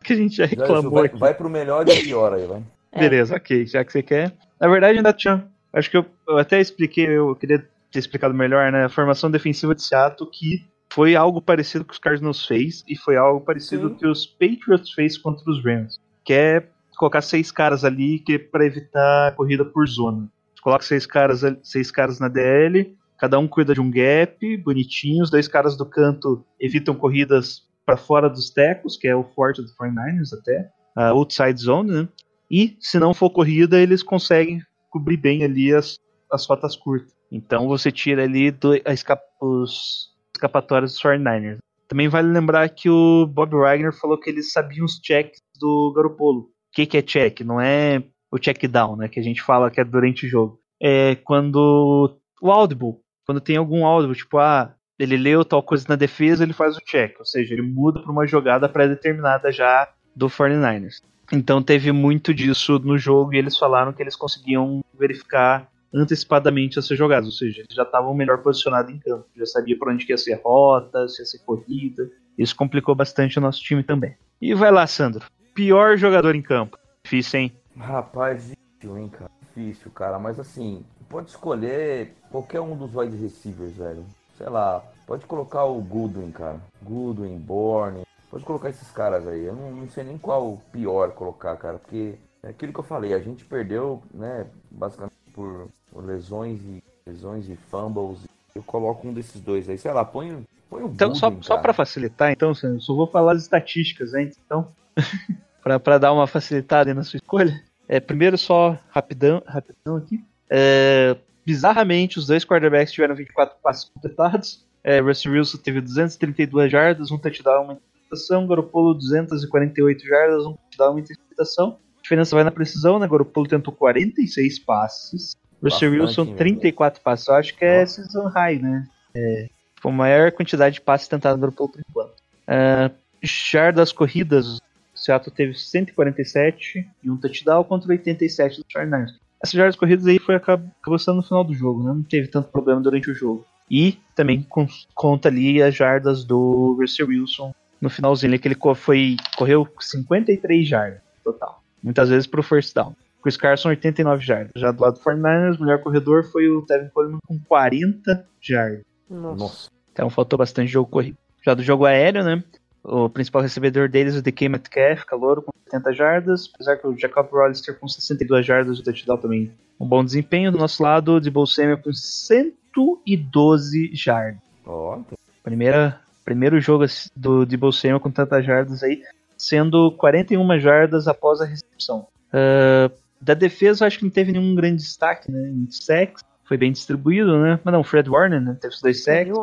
que a gente já Já, reclamou vai, aqui. vai pro melhor e pior aí, vai. É. Beleza, ok, já que você quer. Na verdade, ainda tinha. Acho que eu, eu até expliquei, eu queria ter explicado melhor, né? A formação defensiva de Seattle, que foi algo parecido que os Cardinals fez e foi algo parecido Sim. que os Patriots fez contra os Rams. Que é colocar seis caras ali que é para evitar a corrida por zona. Coloca seis caras, seis caras na DL, cada um cuida de um gap, bonitinho. Os dois caras do canto evitam corridas para fora dos tecos, que é o forte do 49ers até. A outside zone, né? E se não for corrida, eles conseguem cobrir bem ali as, as rotas curtas. Então você tira ali do, a esca- os escapatórios dos 49ers. Também vale lembrar que o Bob Wagner falou que eles sabiam os checks do Garopolo. O que, que é check? Não é o check down, né? Que a gente fala que é durante o jogo. É quando o audible, quando tem algum audible, tipo, ah, ele leu tal coisa na defesa, ele faz o check. Ou seja, ele muda para uma jogada pré-determinada já do 49ers. Então teve muito disso no jogo e eles falaram que eles conseguiam verificar antecipadamente essas jogadas, ou seja, eles já estavam melhor posicionados em campo, já sabia por onde que ia ser rota, se ia ser corrida. Isso complicou bastante o nosso time também. E vai lá, Sandro. Pior jogador em campo. Difícil, hein? Rapaz, difícil, hein, cara. Difícil, cara. Mas assim, pode escolher qualquer um dos wide receivers, velho. Sei lá, pode colocar o Goodwin, cara. Goodwin, Bourne. Pode colocar esses caras aí. Eu não, não sei nem qual pior colocar, cara. Porque é aquilo que eu falei, a gente perdeu, né, basicamente por, lesões e lesões e fumbles. Eu coloco um desses dois aí. Sei lá, põe, põe o Então, só, Goodwin, só cara. para facilitar, então, Sandro, só vou falar as estatísticas antes, então, [laughs] pra pra dar uma facilitada aí na sua escolha. É, primeiro, só rapidão, rapidão aqui. É, bizarramente, os dois quarterbacks tiveram 24 passes completados. É, Russell Wilson teve 232 jardas, um touchdown, uma interceptação. Garoppolo 248 jardas, um touchdown, uma interceptação. A diferença vai na precisão, né? Garoppolo tentou 46 passes. Russell Wilson, hein, velho? 34 passes. Eu acho que é Nossa. season high, né? É, foi a maior quantidade de passes tentados no Garoppolo por enquanto. É, jardas corridas, o Seattle teve 147 e um touchdown contra 87 dos 49ers. Essas jardas corridas aí foi, acab- acabou sendo no final do jogo, né? Não teve tanto problema durante o jogo. E também com- conta ali as jardas do Russell Wilson no finalzinho, ali, que ele foi, correu 53 jardas total. Muitas vezes pro first down. Chris Carson, 89 jardas. Já do lado do 49ers, o melhor corredor foi o Tevin Coleman com 40 jardas. Nossa. Nossa. Então faltou bastante jogo corrido. Já do jogo aéreo, né? O principal recebedor deles, o DK Metcalf, calouro, com 70 jardas. Apesar que o Jacob Rollister com 62 jardas, o touchdown também um bom desempenho. Do nosso lado, o Debo Samuel com 112 jardas. Ó, Primeira, primeiro jogo do Debo Samuel com tantas jardas aí, sendo 41 jardas após a recepção. Ah, da defesa, eu acho que não teve nenhum grande destaque, né? Em sacks, foi bem distribuído, né? Mas não, Fred Warner, né? Teve os dois sacks.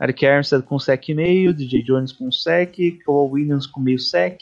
Eric Armstead com sec e meio, DJ Jones com sec, Kawhi Williams com meio sec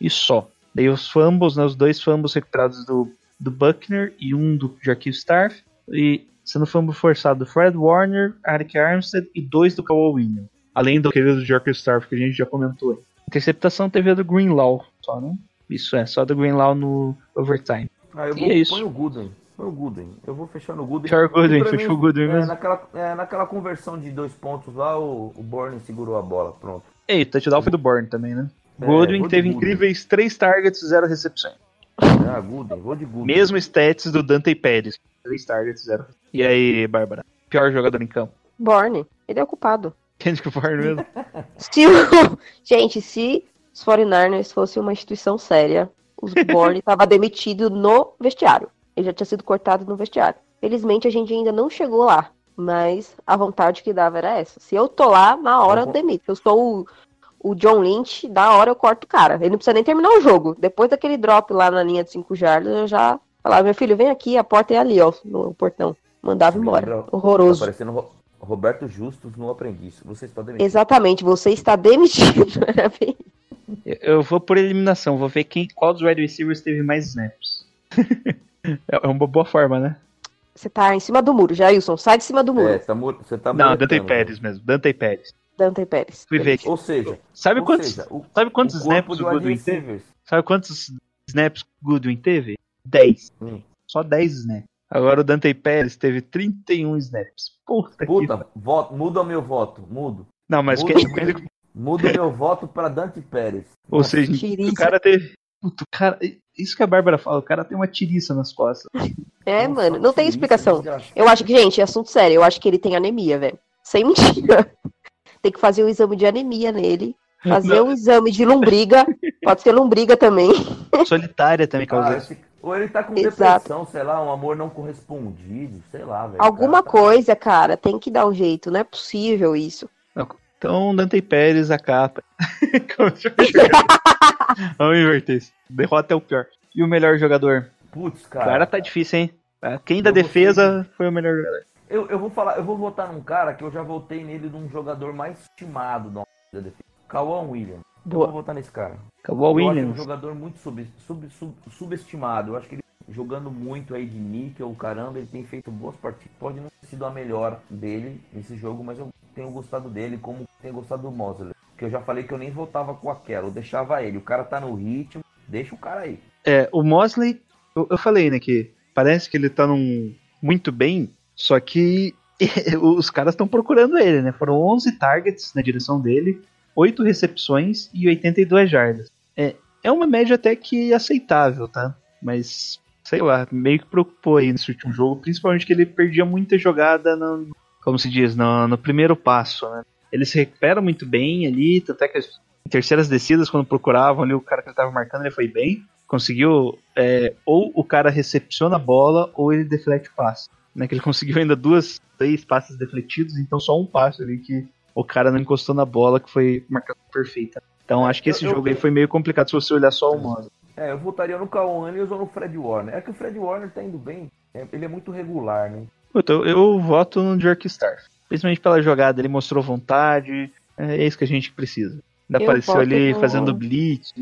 e só. Daí os fumbles, né, os dois fumbles recuperados do, do Buckner e um do Jarquil Starf. E sendo fumble forçado do Fred Warner, Eric Armstead e dois do Kawhi Williams. Além do querido Jarquil Starf que a gente já comentou. Interceptação teve a do Greenlaw, só, né? Isso é, só do Greenlaw no overtime. Ah, eu E vou, é isso. põe o Gooden. Põe o Gooden. Eu vou fechar no Gooden. Pior Gooden, E pra fechou o Gooden é, mesmo. Naquela, é, naquela conversão de dois pontos lá, o, o Bourne segurou a bola. Pronto. Ei, touchdown foi do Bourne também, né? É, Godwin de teve incríveis 3 targets e 0 recepções. Ah, Gooden. Vou de Gooden. Mesmo stats do Dante Pérez. 3 targets, 0. E aí, Bárbara? Pior jogador em campo. Borne, ele é o culpado. Kendrick Bourne mesmo. [laughs] Se o... [laughs] Gente, se os 49ers fosse uma instituição séria, os [laughs] Borne estava demitido no vestiário. Ele já tinha sido cortado no vestiário. Felizmente a gente ainda não chegou lá. Mas a vontade que dava era essa. Se eu tô lá, na hora eu demito. Eu sou o, o John Lynch, da hora eu corto o cara. Ele não precisa nem terminar o jogo. Depois daquele drop lá na linha de 5 jardas, eu já falava, meu filho, vem aqui, a porta é ali, ó, no portão. Mandava embora. lembra- Tá Horroroso. parecendo Ro- Roberto Justus no aprendiz. Você está demitido. Exatamente, você está demitido. [laughs] Eu- vou por eliminação, vou ver quem, qual dos wide receivers teve mais snaps. [laughs] é é uma boa forma, né? Você tá em cima do muro, Jailson. Sai de cima do muro. É, tá, você tá Não, Dante né? Pérez mesmo, Dante Pérez. Dante Pérez. Fui ver aqui. Ou seja, Sabe ou quantos, seja, o, sabe quantos o snaps o Goodwin teve? Sabe quantos snaps o Goodwin teve? 10. Hum. Só 10 snaps. Agora o Dante Pérez teve 31 snaps. Puta, que. Puta, voto, muda o meu voto. Mudo. Não, mas Muda. O meu voto pra Dante Pérez. Ou seja, Tiriça. o cara teve. Puta, cara. Isso que a Bárbara fala, o cara tem uma tiriça nas costas. [laughs] É, Nossa, mano, não tem que explicação. Eu acho que, gente, é assunto sério. Eu acho que ele tem anemia, velho. Sem mentira. Tem que fazer o exame de anemia nele. Fazer Não. o exame de lombriga. [laughs] Pode ser lombriga também. Solitária também causa Ah, isso. esse- Ou ele tá com Exato. depressão, sei lá, um amor não correspondido, sei lá, velho. Alguma cara tá- coisa, cara, tem que dar um jeito. Não é possível isso. Então, Dante Pérez, a capa. [laughs] [laughs] Vamos inverter isso. Derrota é o pior. E o melhor jogador? Putz, O cara. cara tá difícil, hein? Quem da defesa foi o melhor jogador. Eu, eu vou falar, eu vou votar num cara que eu já votei nele de um jogador mais estimado da defesa. Kawan Williams. Eu vou votar nesse cara. Eu acho um Williams. jogador muito sub, sub- sub- subestimado. Eu acho que ele jogando muito aí de níquel, caramba, ele tem feito boas partidas. Pode não ter sido a melhor dele nesse jogo, mas eu tenho gostado dele como tenho gostado do Mosley. Que eu já falei que eu nem votava com aquela, eu deixava ele. O cara tá no ritmo, deixa o cara aí. É, o Mosley, eu, eu falei, né, que parece que ele tá num muito bem, só que [laughs] os caras estão procurando ele, né? Foram 11 targets na direção dele, 8 recepções e 82 jardas. É, é uma média até que aceitável, tá? Mas, sei lá, meio que preocupou aí nesse último jogo, principalmente que ele perdia muita jogada no, como se diz, no, no primeiro passo, né? Ele se recupera muito bem ali, tanto é que em terceiras descidas, quando procuravam ali o cara que ele tava marcando, ele foi bem. Conseguiu, é, ou o cara recepciona a bola, ou ele deflete o passe. Né, que ele [laughs] conseguiu ainda duas, três passes defletidos, então só um passe ali que o cara não encostou na bola, que foi marcação perfeita. Então acho que esse Eu- eu- jogo aí foi meio complicado se você olhar só o Mosley. É, eu votaria no Kawan Williams ou no Fred Warner. É que o Fred Warner tá indo bem. É, ele é muito regular, né? Puta, eu, eu voto no Jerk Star. Principalmente pela jogada, ele mostrou vontade. É isso que a gente precisa. Ainda Eu apareceu ali no- fazendo blitz.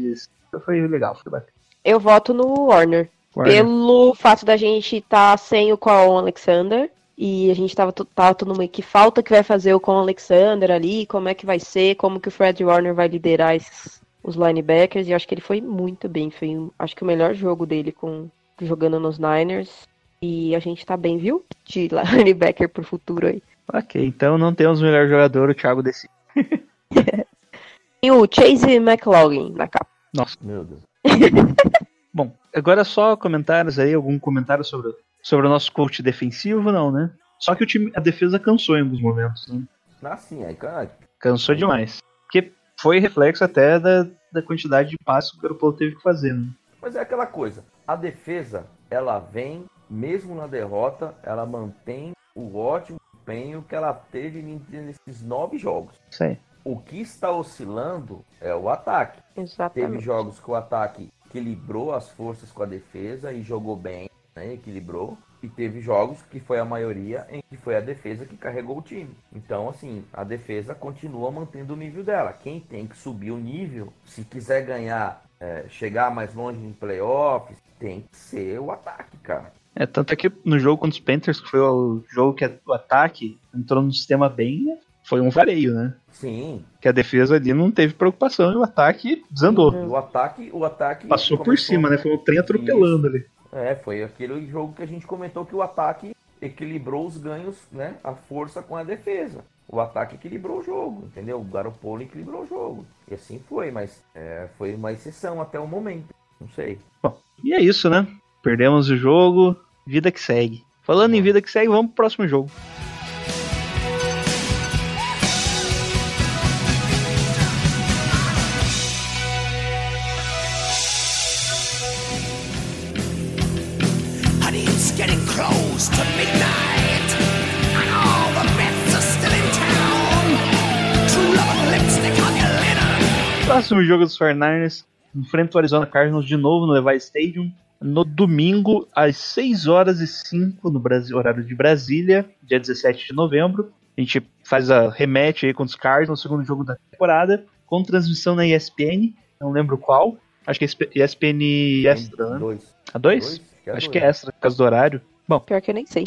Foi legal, foi bacana. Eu voto no Warner. Pelo fato da gente estar sem o Con Alexander. E a gente tava, tava todo mundo que falta que vai fazer o Con Alexander ali, como é que vai ser, como que o Fred Warner vai liderar esses, os linebackers. E eu acho que ele foi muito bem. Foi, acho que o melhor jogo dele com jogando nos Niners. E a gente tá bem, viu? De [laughs] linebacker pro futuro aí. Ok, então não temos o melhor jogador, o Thiago Desi. [laughs] E o Chase McLaughlin na capa. Nossa. Meu Deus. [laughs] Bom, agora só comentários aí, algum comentário sobre, sobre o nosso coach defensivo, não, né? Só que o time, a defesa cansou em alguns momentos, né? Assim, aí, cara. Cansou demais. Porque foi reflexo até da, da quantidade de passos que o Garoppolo teve que fazer, né? Mas é aquela coisa. A defesa, ela vem, mesmo na derrota, ela mantém o ótimo empenho que ela teve nesses nove jogos. Aí. O que está oscilando é o ataque. Teve Exatamente. jogos que o ataque equilibrou as forças com a defesa e jogou bem, né? Equilibrou. E teve jogos que foi a maioria em que foi a defesa que carregou o time. Então, assim, a defesa continua mantendo o nível dela. Quem tem que subir o nível, se quiser ganhar, é, chegar mais longe em playoffs, tem que ser o ataque, cara. É, tanto é que no jogo contra os Panthers, que foi o jogo que o ataque entrou no sistema bem? Foi um vareio, né? Sim. Que a defesa ali não teve preocupação e o ataque desandou. E o ataque, o ataque Passou por cima, né? Foi o trem atropelando ali. É, foi aquele jogo que a gente comentou que o ataque equilibrou os ganhos, né? A força com a defesa. O ataque equilibrou o jogo, entendeu? O Garoppolo equilibrou o jogo. E assim foi, mas é, foi uma exceção até o momento. Não sei. E é isso, né? Perdemos o jogo, vida que segue. Falando em vida que segue, vamos pro próximo jogo. Próximo jogo dos 49ers enfrenta o Arizona Cardinals de novo no Levi Stadium no domingo às 6 horas e 5 no Brasil, horário de Brasília, dia 17 de novembro. A gente faz a rematch aí contra os Cardinals, segundo jogo da temporada, com transmissão na ESPN, não lembro qual. Acho que é ESPN Extra, né? Dois. A 2? Dois? Acho dois. que é extra, por causa do horário. Bom, Pior que eu nem sei.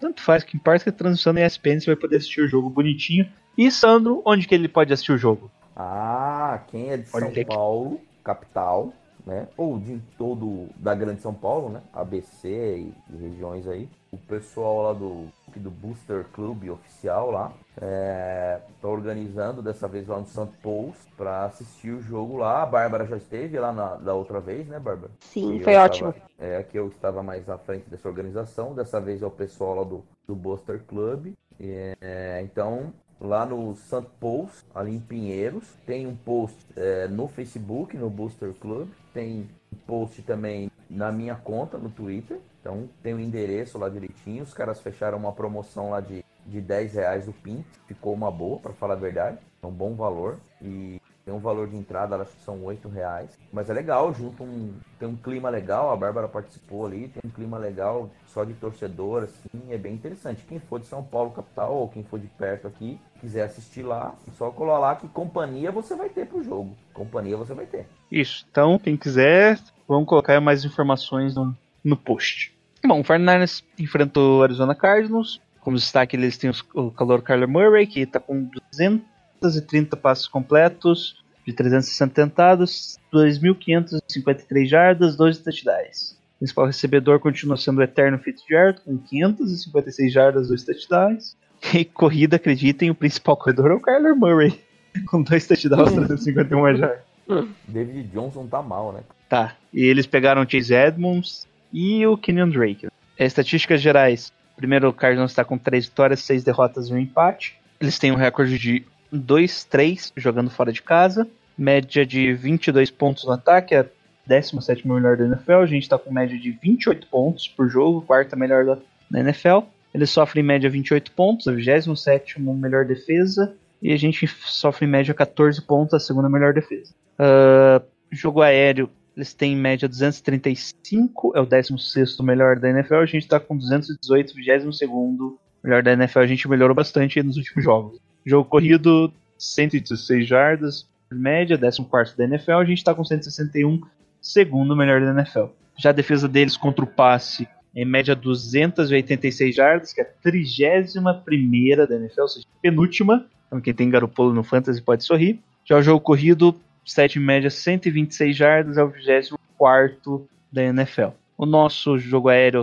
tanto faz, que importa é que a transmissão na ESPN você vai poder assistir o jogo bonitinho. E Sandro, onde que ele pode assistir o jogo? Ah, quem é de Olha São aqui. Paulo, capital, né? Ou de todo da Grande São Paulo, né? ABC e, e regiões aí. O pessoal lá do, do Booster Club oficial lá é, tá organizando dessa vez lá no Santo Paulo para assistir o jogo lá. A Bárbara já esteve lá na, da outra vez, né, Bárbara? Sim, E foi ótimo. estava- é, que eu estava mais à frente dessa organização. Dessa vez é o pessoal lá do, do Booster Club. É, então, lá no Santo Post, ali em Pinheiros, tem um post é, no Facebook, no Booster Club. Tem um post também na minha conta, no Twitter. Então, tem o endereço lá direitinho. Os caras fecharam uma promoção lá de, de 10 reais o PIN. Ficou uma boa, para falar a verdade. É um bom valor. E tem um valor de entrada, acho que são 8 reais. Mas é legal, junto um. Tem um clima legal, a Bárbara participou ali, tem um clima legal só de torcedor, assim, é bem interessante. Quem for de São Paulo, capital, ou quem for de perto aqui, quiser assistir lá, é só colar lá que companhia você vai ter pro jogo. Companhia você vai ter. Isso. Então, quem quiser, vamos colocar mais informações no, no post. Bom, o 49ers enfrentou o Arizona Cardinals. Como destaque, eles têm o calor Kyler Murray, que está com 230 passos completos, de 360 tentados, 2.553 jardas, 12 touchdowns. O principal recebedor continua sendo o Eterno Fitzgerald, com 556 jardas, 2 touchdowns. [laughs] E corrida, acreditem, o principal corredor é o Kyler Murray, [laughs] com 2 touchdowns, 351 jardas. [laughs] David Johnson tá mal, né? Tá. E eles pegaram o Chase Edmonds e o Kenyon Drake. Estatísticas gerais. Primeiro, o Cardinals está com 3 vitórias, 6 derrotas e um empate. Eles têm um recorde de 2-3 jogando fora de casa. Média de 22 pontos no ataque, a 17 melhor da NFL. A gente está com média de 28 pontos por jogo, quarta melhor da, da NFL. Eles sofrem em média 28 pontos, a 27 melhor defesa. E a gente sofre em média 14 pontos, a segunda melhor defesa. Ah, jogo aéreo, eles têm em média 235, é o 16 melhor da NFL. A gente está com 218, 22 melhor da NFL. A gente melhorou bastante nos últimos jogos. Jogo corrido, 116 jardas, média, 14 da NFL. A gente está com 161, segundo melhor da NFL. Já a defesa deles contra o passe, em média 286 jardas, que é a 31 da NFL, ou seja, penúltima. Então quem tem Garoppolo no Fantasy pode sorrir. Já o jogo corrido, 7 em média, 126 jardas, é o 24 da NFL. O nosso jogo aéreo,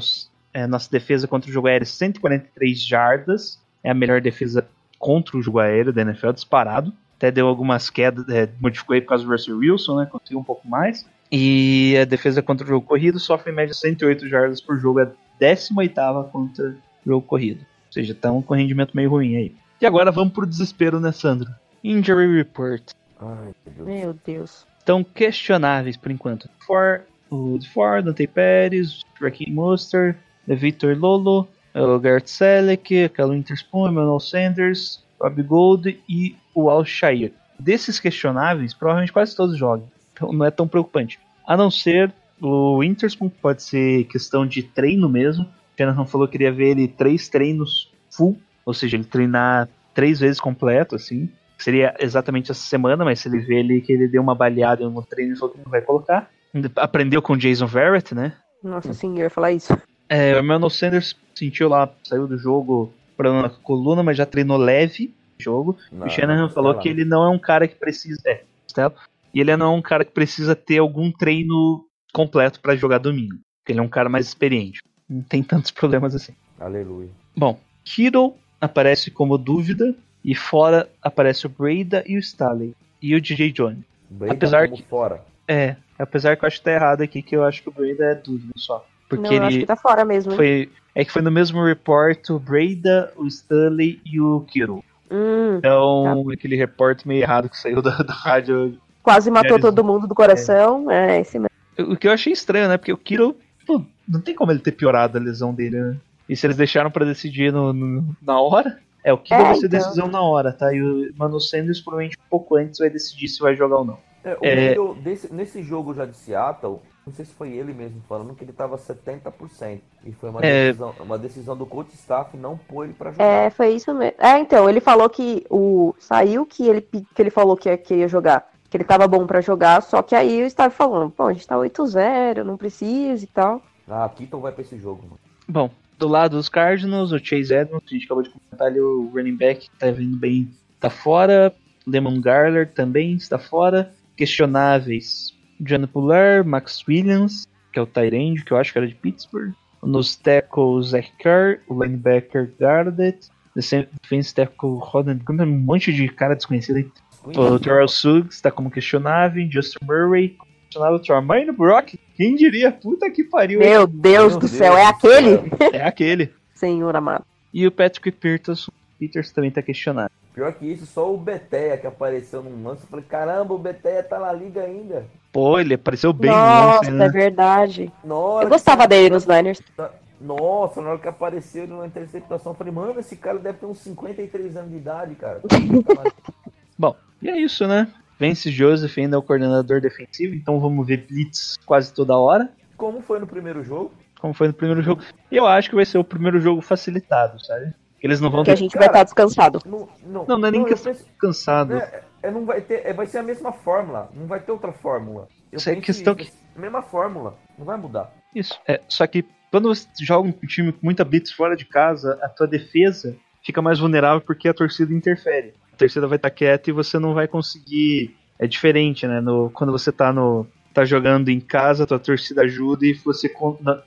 é, nossa defesa contra o jogo aéreo, 143 jardas, é a melhor defesa contra o jogo aéreo da NFL, disparado. Até deu algumas quedas, é, modificou aí por causa do Russell Wilson, né? Conseguiu um pouco mais. E a defesa contra o jogo corrido sofre em média 108 jardas por jogo, é a 18 contra o jogo corrido. Ou seja, tá um rendimento meio ruim aí. E agora vamos pro desespero, né, Sandro? Injury Report. Ai, meu Deus. Meu Deus. Estão questionáveis por enquanto. For, o Ford, Dante Pérez, Raheem Monster, Victor Lolo, o Garrett Selleck, o Interspoon, Emmanuel Sanders, Rob Gold e o Al Shire. Desses questionáveis, provavelmente quase todos jogam. Então não é tão preocupante. A não ser o Interspoon, que pode ser questão de treino mesmo. O Jonathan falou que queria ver ele três treinos full, ou seja, ele treinar três vezes completo, assim. Seria exatamente essa semana, mas se ele vê ele que ele deu uma baleada no treino, ele falou que não vai colocar. Aprendeu com o Jason Verrett, né? Nossa, sim, eu ia falar isso. É, o Emmanuel Sanders sentiu lá, saiu do jogo problema na coluna, mas já treinou leve. jogo. Não, o Shanahan falou lá. que ele não é um cara que precisa. É. E ele não é um cara que precisa ter algum treino completo pra jogar domingo. Porque ele é um cara mais experiente. Não tem tantos problemas assim. Aleluia. Bom, Kittle aparece como dúvida. E fora aparece o Breda e o Staley. E o DJ Jones. Brady Apesar como que- fora. É, apesar que eu acho que tá errado aqui, que eu acho que o Breda é dúvida só. Porque não, eu acho ele que tá fora mesmo. hein? foi. É que foi no mesmo report o Breda, o Stanley e o Kittle. Hum, Então, aquele repórter meio errado que saiu [laughs] da, da rádio. quase matou Eles- todo mundo do coração. É, esse mesmo. O que eu achei estranho, né? Porque o Kittle, pô, não tem como ele ter piorado a lesão dele, né? E se eles deixaram pra decidir no, no- na hora? É, o Kittle É, vai ser então. decisão na hora, tá? E o Mano Sanders provavelmente um pouco antes vai decidir se vai jogar ou não. É, o É. Kittle, desse- nesse jogo já de Seattle, não sei se foi ele mesmo falando que ele tava 70%. E foi uma, É. decisão, uma decisão do coach staff não pôr ele pra jogar. É, foi isso mesmo. É, então, ele falou que o. Saiu que ele, que ele falou que, que ia jogar. Que ele tava bom pra jogar, só que aí eu estava falando, pô, a gente tá 8-0, não precisa e tal. Ah, Kittle vai pra esse jogo, mano. Bom, do lado dos Cardinals, o Chase Edmonds, a gente acabou de comentar ali, o running back tá vindo bem, tá fora. Lemon Garler também está fora. Questionáveis, John Puller, Max Williams, que é o Tyrande, que eu acho que era de Pittsburgh. Nos tackles, Zach Kerr, o linebacker Gardet, defense tackle Rodan, um monte de cara desconhecido aí. O Terrell Suggs está como questionável, Justin Murray, questionável, Tremaine Brock, quem diria? Puta que pariu, hein? Meu Deus Meu do Deus céu, é do aquele? é aquele. Senhor amado. E o Patrick Peters, Peters também tá questionado. Pior que isso, só o Beteia que apareceu num lance. Eu falei, caramba, o Beteia tá na liga ainda. Pô, ele apareceu bem Nossa, ontem, é né? verdade. Hora Eu gostava que- dele nos Niners. Nossa, na hora que apareceu numa interceptação, eu falei, mano, esse cara deve ter uns 53 anos de idade, cara. [laughs] Bom, e é isso, né? Vence Joseph ainda é o coordenador defensivo, então vamos ver blitz quase toda hora, Como foi no primeiro jogo? como foi no primeiro jogo. E eu acho que vai ser o primeiro jogo facilitado, sabe? Eles não vão Que a ter gente vai estar descansado. Não, não, Não, não é nem eu questão penso- cansado. É, é, não vai ter, é, vai ser a mesma fórmula, não vai ter outra fórmula. Eu Isso é questão isso, mesma fórmula, não vai mudar. Isso. É, só que quando você joga um time com muita blitz fora de casa, a tua defesa fica mais vulnerável porque a torcida interfere. A torcida vai estar quieta e você não vai conseguir. É diferente, né? No, quando você tá no. tá jogando em casa, a tua torcida ajuda e você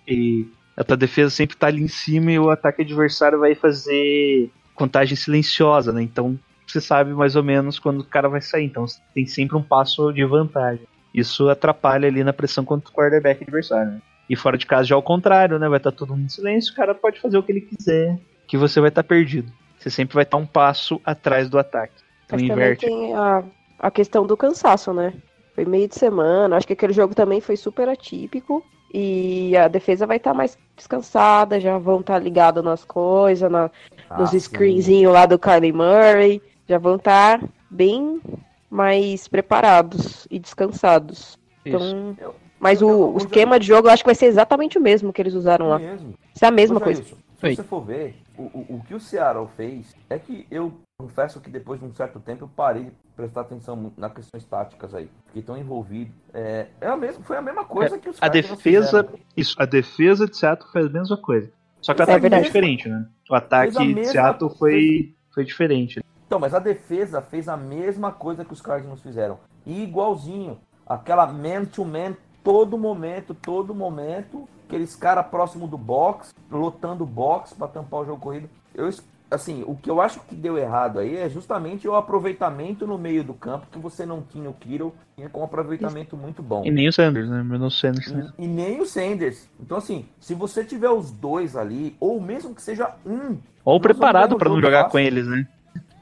e a tua defesa sempre tá ali em cima e o ataque adversário vai fazer contagem silenciosa, né? Então você sabe mais ou menos quando o cara vai sair. Então você tem sempre um passo de vantagem. Isso atrapalha ali na pressão contra o quarterback adversário. Né? E fora de casa já ao contrário, né? Vai estar todo mundo em silêncio, o cara pode fazer o que ele quiser, que você vai estar perdido. Você sempre vai estar um passo atrás do ataque. Então Mas também inverte. tem a, a questão do cansaço, né? Foi meio de semana, acho que aquele jogo também foi super atípico. E a defesa vai estar mais descansada, já vão estar ligados nas coisas, na, nos Ah, sim. screenzinhos lá do Kylie Murray. Já vão estar bem mais preparados e descansados. Então, Eu- mas eu- o, eu- o esquema de jogo eu acho que vai ser exatamente o mesmo que eles usaram lá. mesmo. Isso é a mesma Ô, coisa. Oi. Se você for ver, o, o, o que o Seattle fez é que eu confesso que depois de um certo tempo eu parei de prestar atenção nas questões táticas aí, que estão envolvidos. É, é a mesma, foi a mesma coisa que os A defesa. Isso, a defesa de Seattle faz a mesma coisa. Só que o É ataque foi verdade. diferente, né? O ataque Fez de Seattle foi, foi diferente. Então, mas a defesa fez a mesma coisa que os Cardinals fizeram. E igualzinho. Aquela man-to-man todo momento, todo momento. Aqueles caras próximo do box, lotando o box para tampar o jogo corrido. Eu, assim, o que eu acho que deu errado aí é justamente o aproveitamento no meio do campo, que você não tinha o Kittle, tinha com um aproveitamento muito bom. E nem o Sanders, né? Bruno Sanders. né? E, e nem o Sanders. Então, assim, se você tiver os dois ali, ou mesmo que seja um. Ou preparado pra não jogar jogo com fácil. eles, né?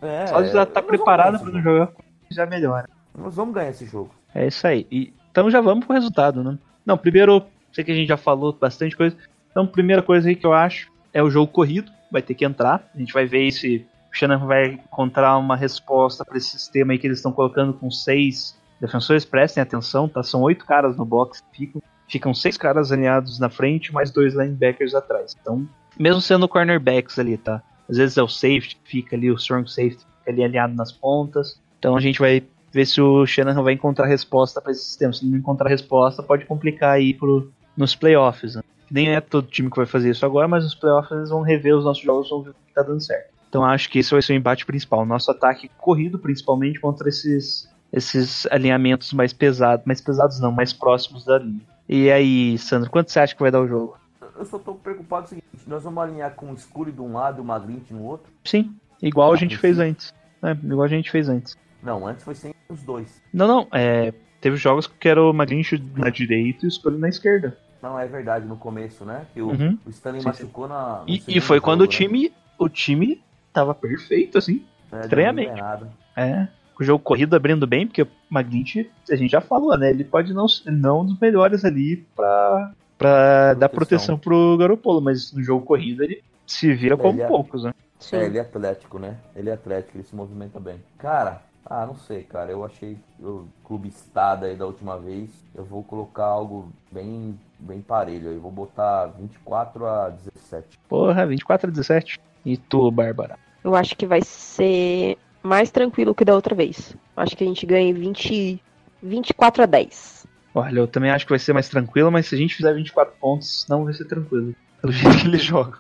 É, Só de já estar vamos preparado não jogo. jogar já melhora. Nós vamos ganhar esse jogo. É isso aí. E, então já vamos pro resultado, né? Não, primeiro, sei que a gente já falou bastante coisa. Então, primeira coisa aí que eu acho é o jogo corrido. Vai ter que entrar. A gente vai ver se o Shannon vai encontrar uma resposta para esse sistema aí que eles estão colocando com seis defensores. Prestem atenção, tá? São oito caras no box que ficam. Ficam seis caras alinhados na frente, mais dois linebackers atrás. Então, mesmo sendo cornerbacks ali, tá? Às vezes é o safety fica ali, o strong safety fica ali alinhado nas pontas. Então a gente vai ver se o Shanahan vai encontrar resposta para esse sistema. Se não encontrar resposta, pode complicar aí pro, nos playoffs. Né? Nem é todo time que vai fazer isso agora, mas nos playoffs eles vão rever os nossos jogos vão ver o que tá dando certo. Então acho que esse vai ser o embate principal. Nosso ataque corrido, principalmente contra esses, esses alinhamentos mais pesados. Mais pesados não, mais próximos da linha. E aí, Sandro, quanto você acha que vai dar o jogo? Eu só tô preocupado com o seguinte, nós vamos alinhar com o Scully de um lado e o Maglint no outro? Sim, igual a gente Sim. fez antes. É, igual a gente fez antes. Não, antes foi sem os dois. Não, não, é, teve jogos que era o Magrinch na direita e o Scully na esquerda. Não, é verdade, no começo, né? Que o, Uhum. o Stanley Sim, machucou na. no E, e foi quando o né? time, o time tava perfeito, assim. É, estranhamente. é o jogo corrido abrindo bem, porque o Magrinch, a gente já falou, né? Ele pode não ser não um dos melhores ali pra, pra dar proteção pro Garopolo, mas no jogo corrido ele se vira como Ele é- poucos, né? Sim. É, ele é atlético, né? Ele é atlético, ele se movimenta bem. Cara, ah, não sei, cara. Eu achei o clube estada aí da última vez. Eu vou colocar algo bem, bem parelho aí. Vou botar 24 a 17. Porra, 24 a 17. E tu, Bárbara? Eu acho que vai ser mais tranquilo que da outra vez. Acho que a gente ganha 20, 24 a 10. Olha, eu também acho que vai ser mais tranquilo, mas se a gente fizer 24 pontos, não vai ser tranquilo. Pelo [laughs] jeito que eles jogam.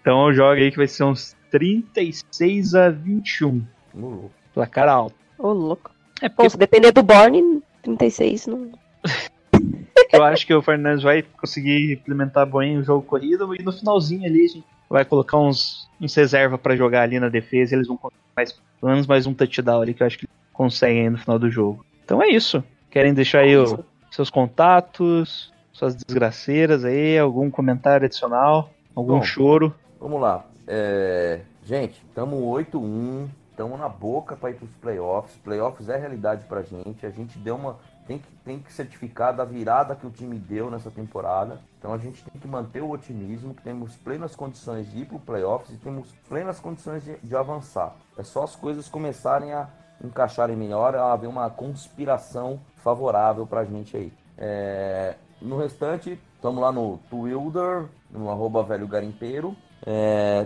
Então eu jogo aí que vai ser uns 36 a 21. No louco. Placar alto. Ô, louco. É Pô, porque se depender do Borne, 36 não. [laughs] eu acho que o Fernandes vai conseguir implementar bem o jogo corrido e no finalzinho ali a gente vai colocar uns, uns reserva pra jogar ali na defesa e eles vão conseguir mais, pelo menos mais um touchdown ali que eu acho que conseguem aí no final do jogo. Então é isso. Querem deixar aí o- seus contatos, suas desgraceiras aí, algum comentário adicional, algum Bom. choro? Vamos lá. É, Gente, estamos 8-1. Estamos na boca para ir para os playoffs. Playoffs é realidade para gente. A gente deu uma. Tem que, tem que certificar da virada que o time deu nessa temporada. Então a gente tem que manter o otimismo, que temos plenas condições de ir para o playoffs e temos plenas condições de, de avançar. É só as coisas começarem a encaixarem melhor, haver uma conspiração favorável para a gente aí. É, no restante, estamos lá no Twitter, no arroba velho garimpeiro.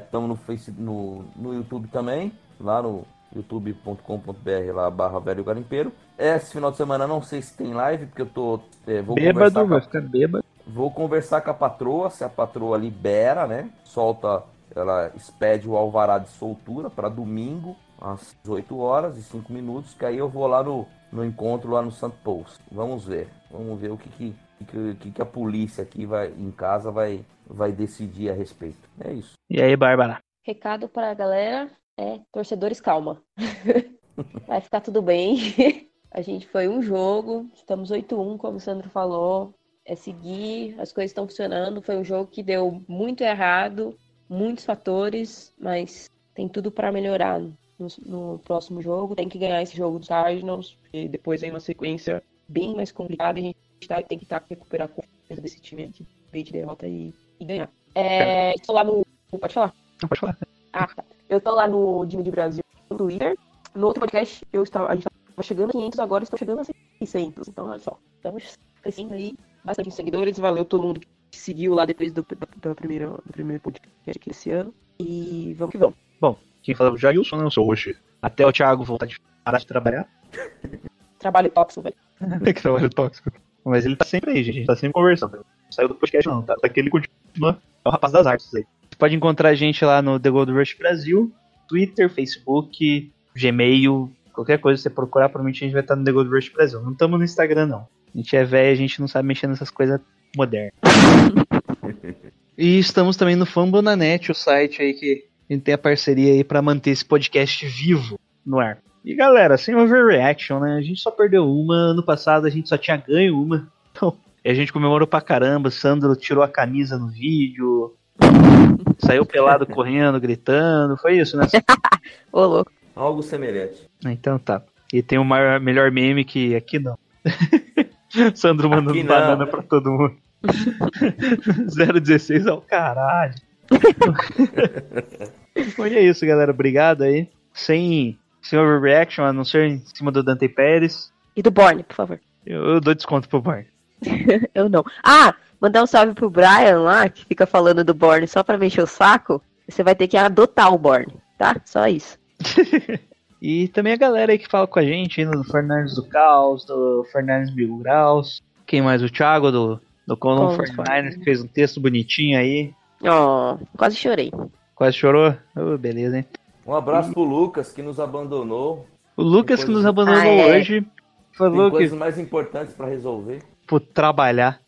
Estamos no, Face, no, no YouTube também, lá no youtube.com.br lá barra velho garimpeiro. Esse final de semana não sei se tem live, porque eu tô. é, vou, Bêbado, vai ficar bêbado. vou conversar com a patroa, se a patroa libera, né? Solta, ela expede o alvará de soltura para domingo, às 18 horas e 5 minutos, que aí eu vou lá no, no encontro lá no Santo Post. Vamos ver. Vamos ver o que, que, que, que, a polícia aqui vai, em casa vai, vai decidir a respeito. É isso. E aí, Bárbara? Recado pra galera é: torcedores, calma. [laughs] Vai ficar tudo bem. A gente foi um jogo, estamos 8-1, como o Sandro falou. É seguir, as coisas estão funcionando. Foi um jogo que deu muito errado, muitos fatores, mas tem tudo pra melhorar no, no próximo jogo. Tem que ganhar esse jogo dos Cardinals, e depois vem uma sequência bem mais complicada. E a gente tá- tem que tá, recuperar a confiança desse time aqui, veio de derrota e, e ganhar. É, estou lá no. Pode falar? Não pode falar. Ah, tá. Eu tô lá no Time de Brasil no Twitter. No outro podcast, eu estava, a gente estava chegando a 500, agora estou chegando a 600. Então, olha só, estamos crescendo aí, bastante seguidores. Valeu todo mundo que seguiu lá depois do, do primeiro, do primeiro podcast aqui esse ano. E vamos que vamos. Quem fala é o Jailson, né? Eu sou hoje. Até o Thiago voltar de parar de trabalhar. [laughs] Trabalho tóxico, velho. [laughs] que trabalho tóxico. Mas ele tá sempre aí, gente. A gente tá sempre conversando. Não saiu do podcast, não. Tá, tá que ele continua. É o rapaz das artes aí. Você pode encontrar a gente lá no The Gold Rush Brasil, Twitter, Facebook, Gmail, qualquer coisa que você procurar, provavelmente a gente vai estar no The Gold Rush Brasil. Não estamos no Instagram, não. A gente é velho, a gente não sabe mexer nessas coisas modernas. [laughs] e estamos também no Fambonanet, o site aí que a gente tem a parceria aí pra manter esse podcast vivo no ar. E galera, sem overreaction, né? A gente só perdeu uma, ano passado a gente só tinha ganho uma. Então, [laughs] e a gente comemorou pra caramba, Sandro tirou a camisa no vídeo, [laughs] saiu pelado correndo, gritando, foi isso, né? [laughs] Ô, louco. Algo semelhante. Então tá. E tem o maior, melhor meme que aqui não. Sandro mandando banana pra todo mundo. 016 ao caralho. Foi é isso, galera. Obrigado aí. Sem, sem overreaction, a não ser em cima do Dante Pérez. E do Borne, por favor. Eu, eu dou desconto pro Bar. [laughs] Eu não. Ah, mandar um salve pro Brian lá, que fica falando do Borne só pra mexer o saco. Você vai ter que adotar o Borne, tá? Só isso. [laughs] E também a galera aí que fala com a gente, no Fernandes do Caos, do Fernandes Mil Graus. Quem mais? O Thiago do, do Colon 49ers, que fez um texto bonitinho aí. Ó, quase chorei. Quase chorou? Ô, beleza, hein? Um abraço pro Lucas que nos abandonou. O Lucas que nos abandonou Ah, é. hoje Tem falou que coisas mais importantes pra resolver. por trabalhar.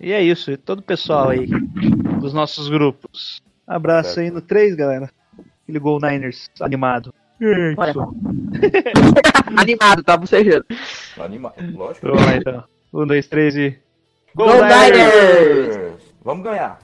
E é isso, e todo o pessoal aí dos nossos grupos. Abraço Certo. aí no 3, galera. Aquele Gol Niners animado. [laughs] Animado, tá bocejando. Animado, lógico. Vamos lá então. Um, dois, três e. Go Niners! Vamos ganhar.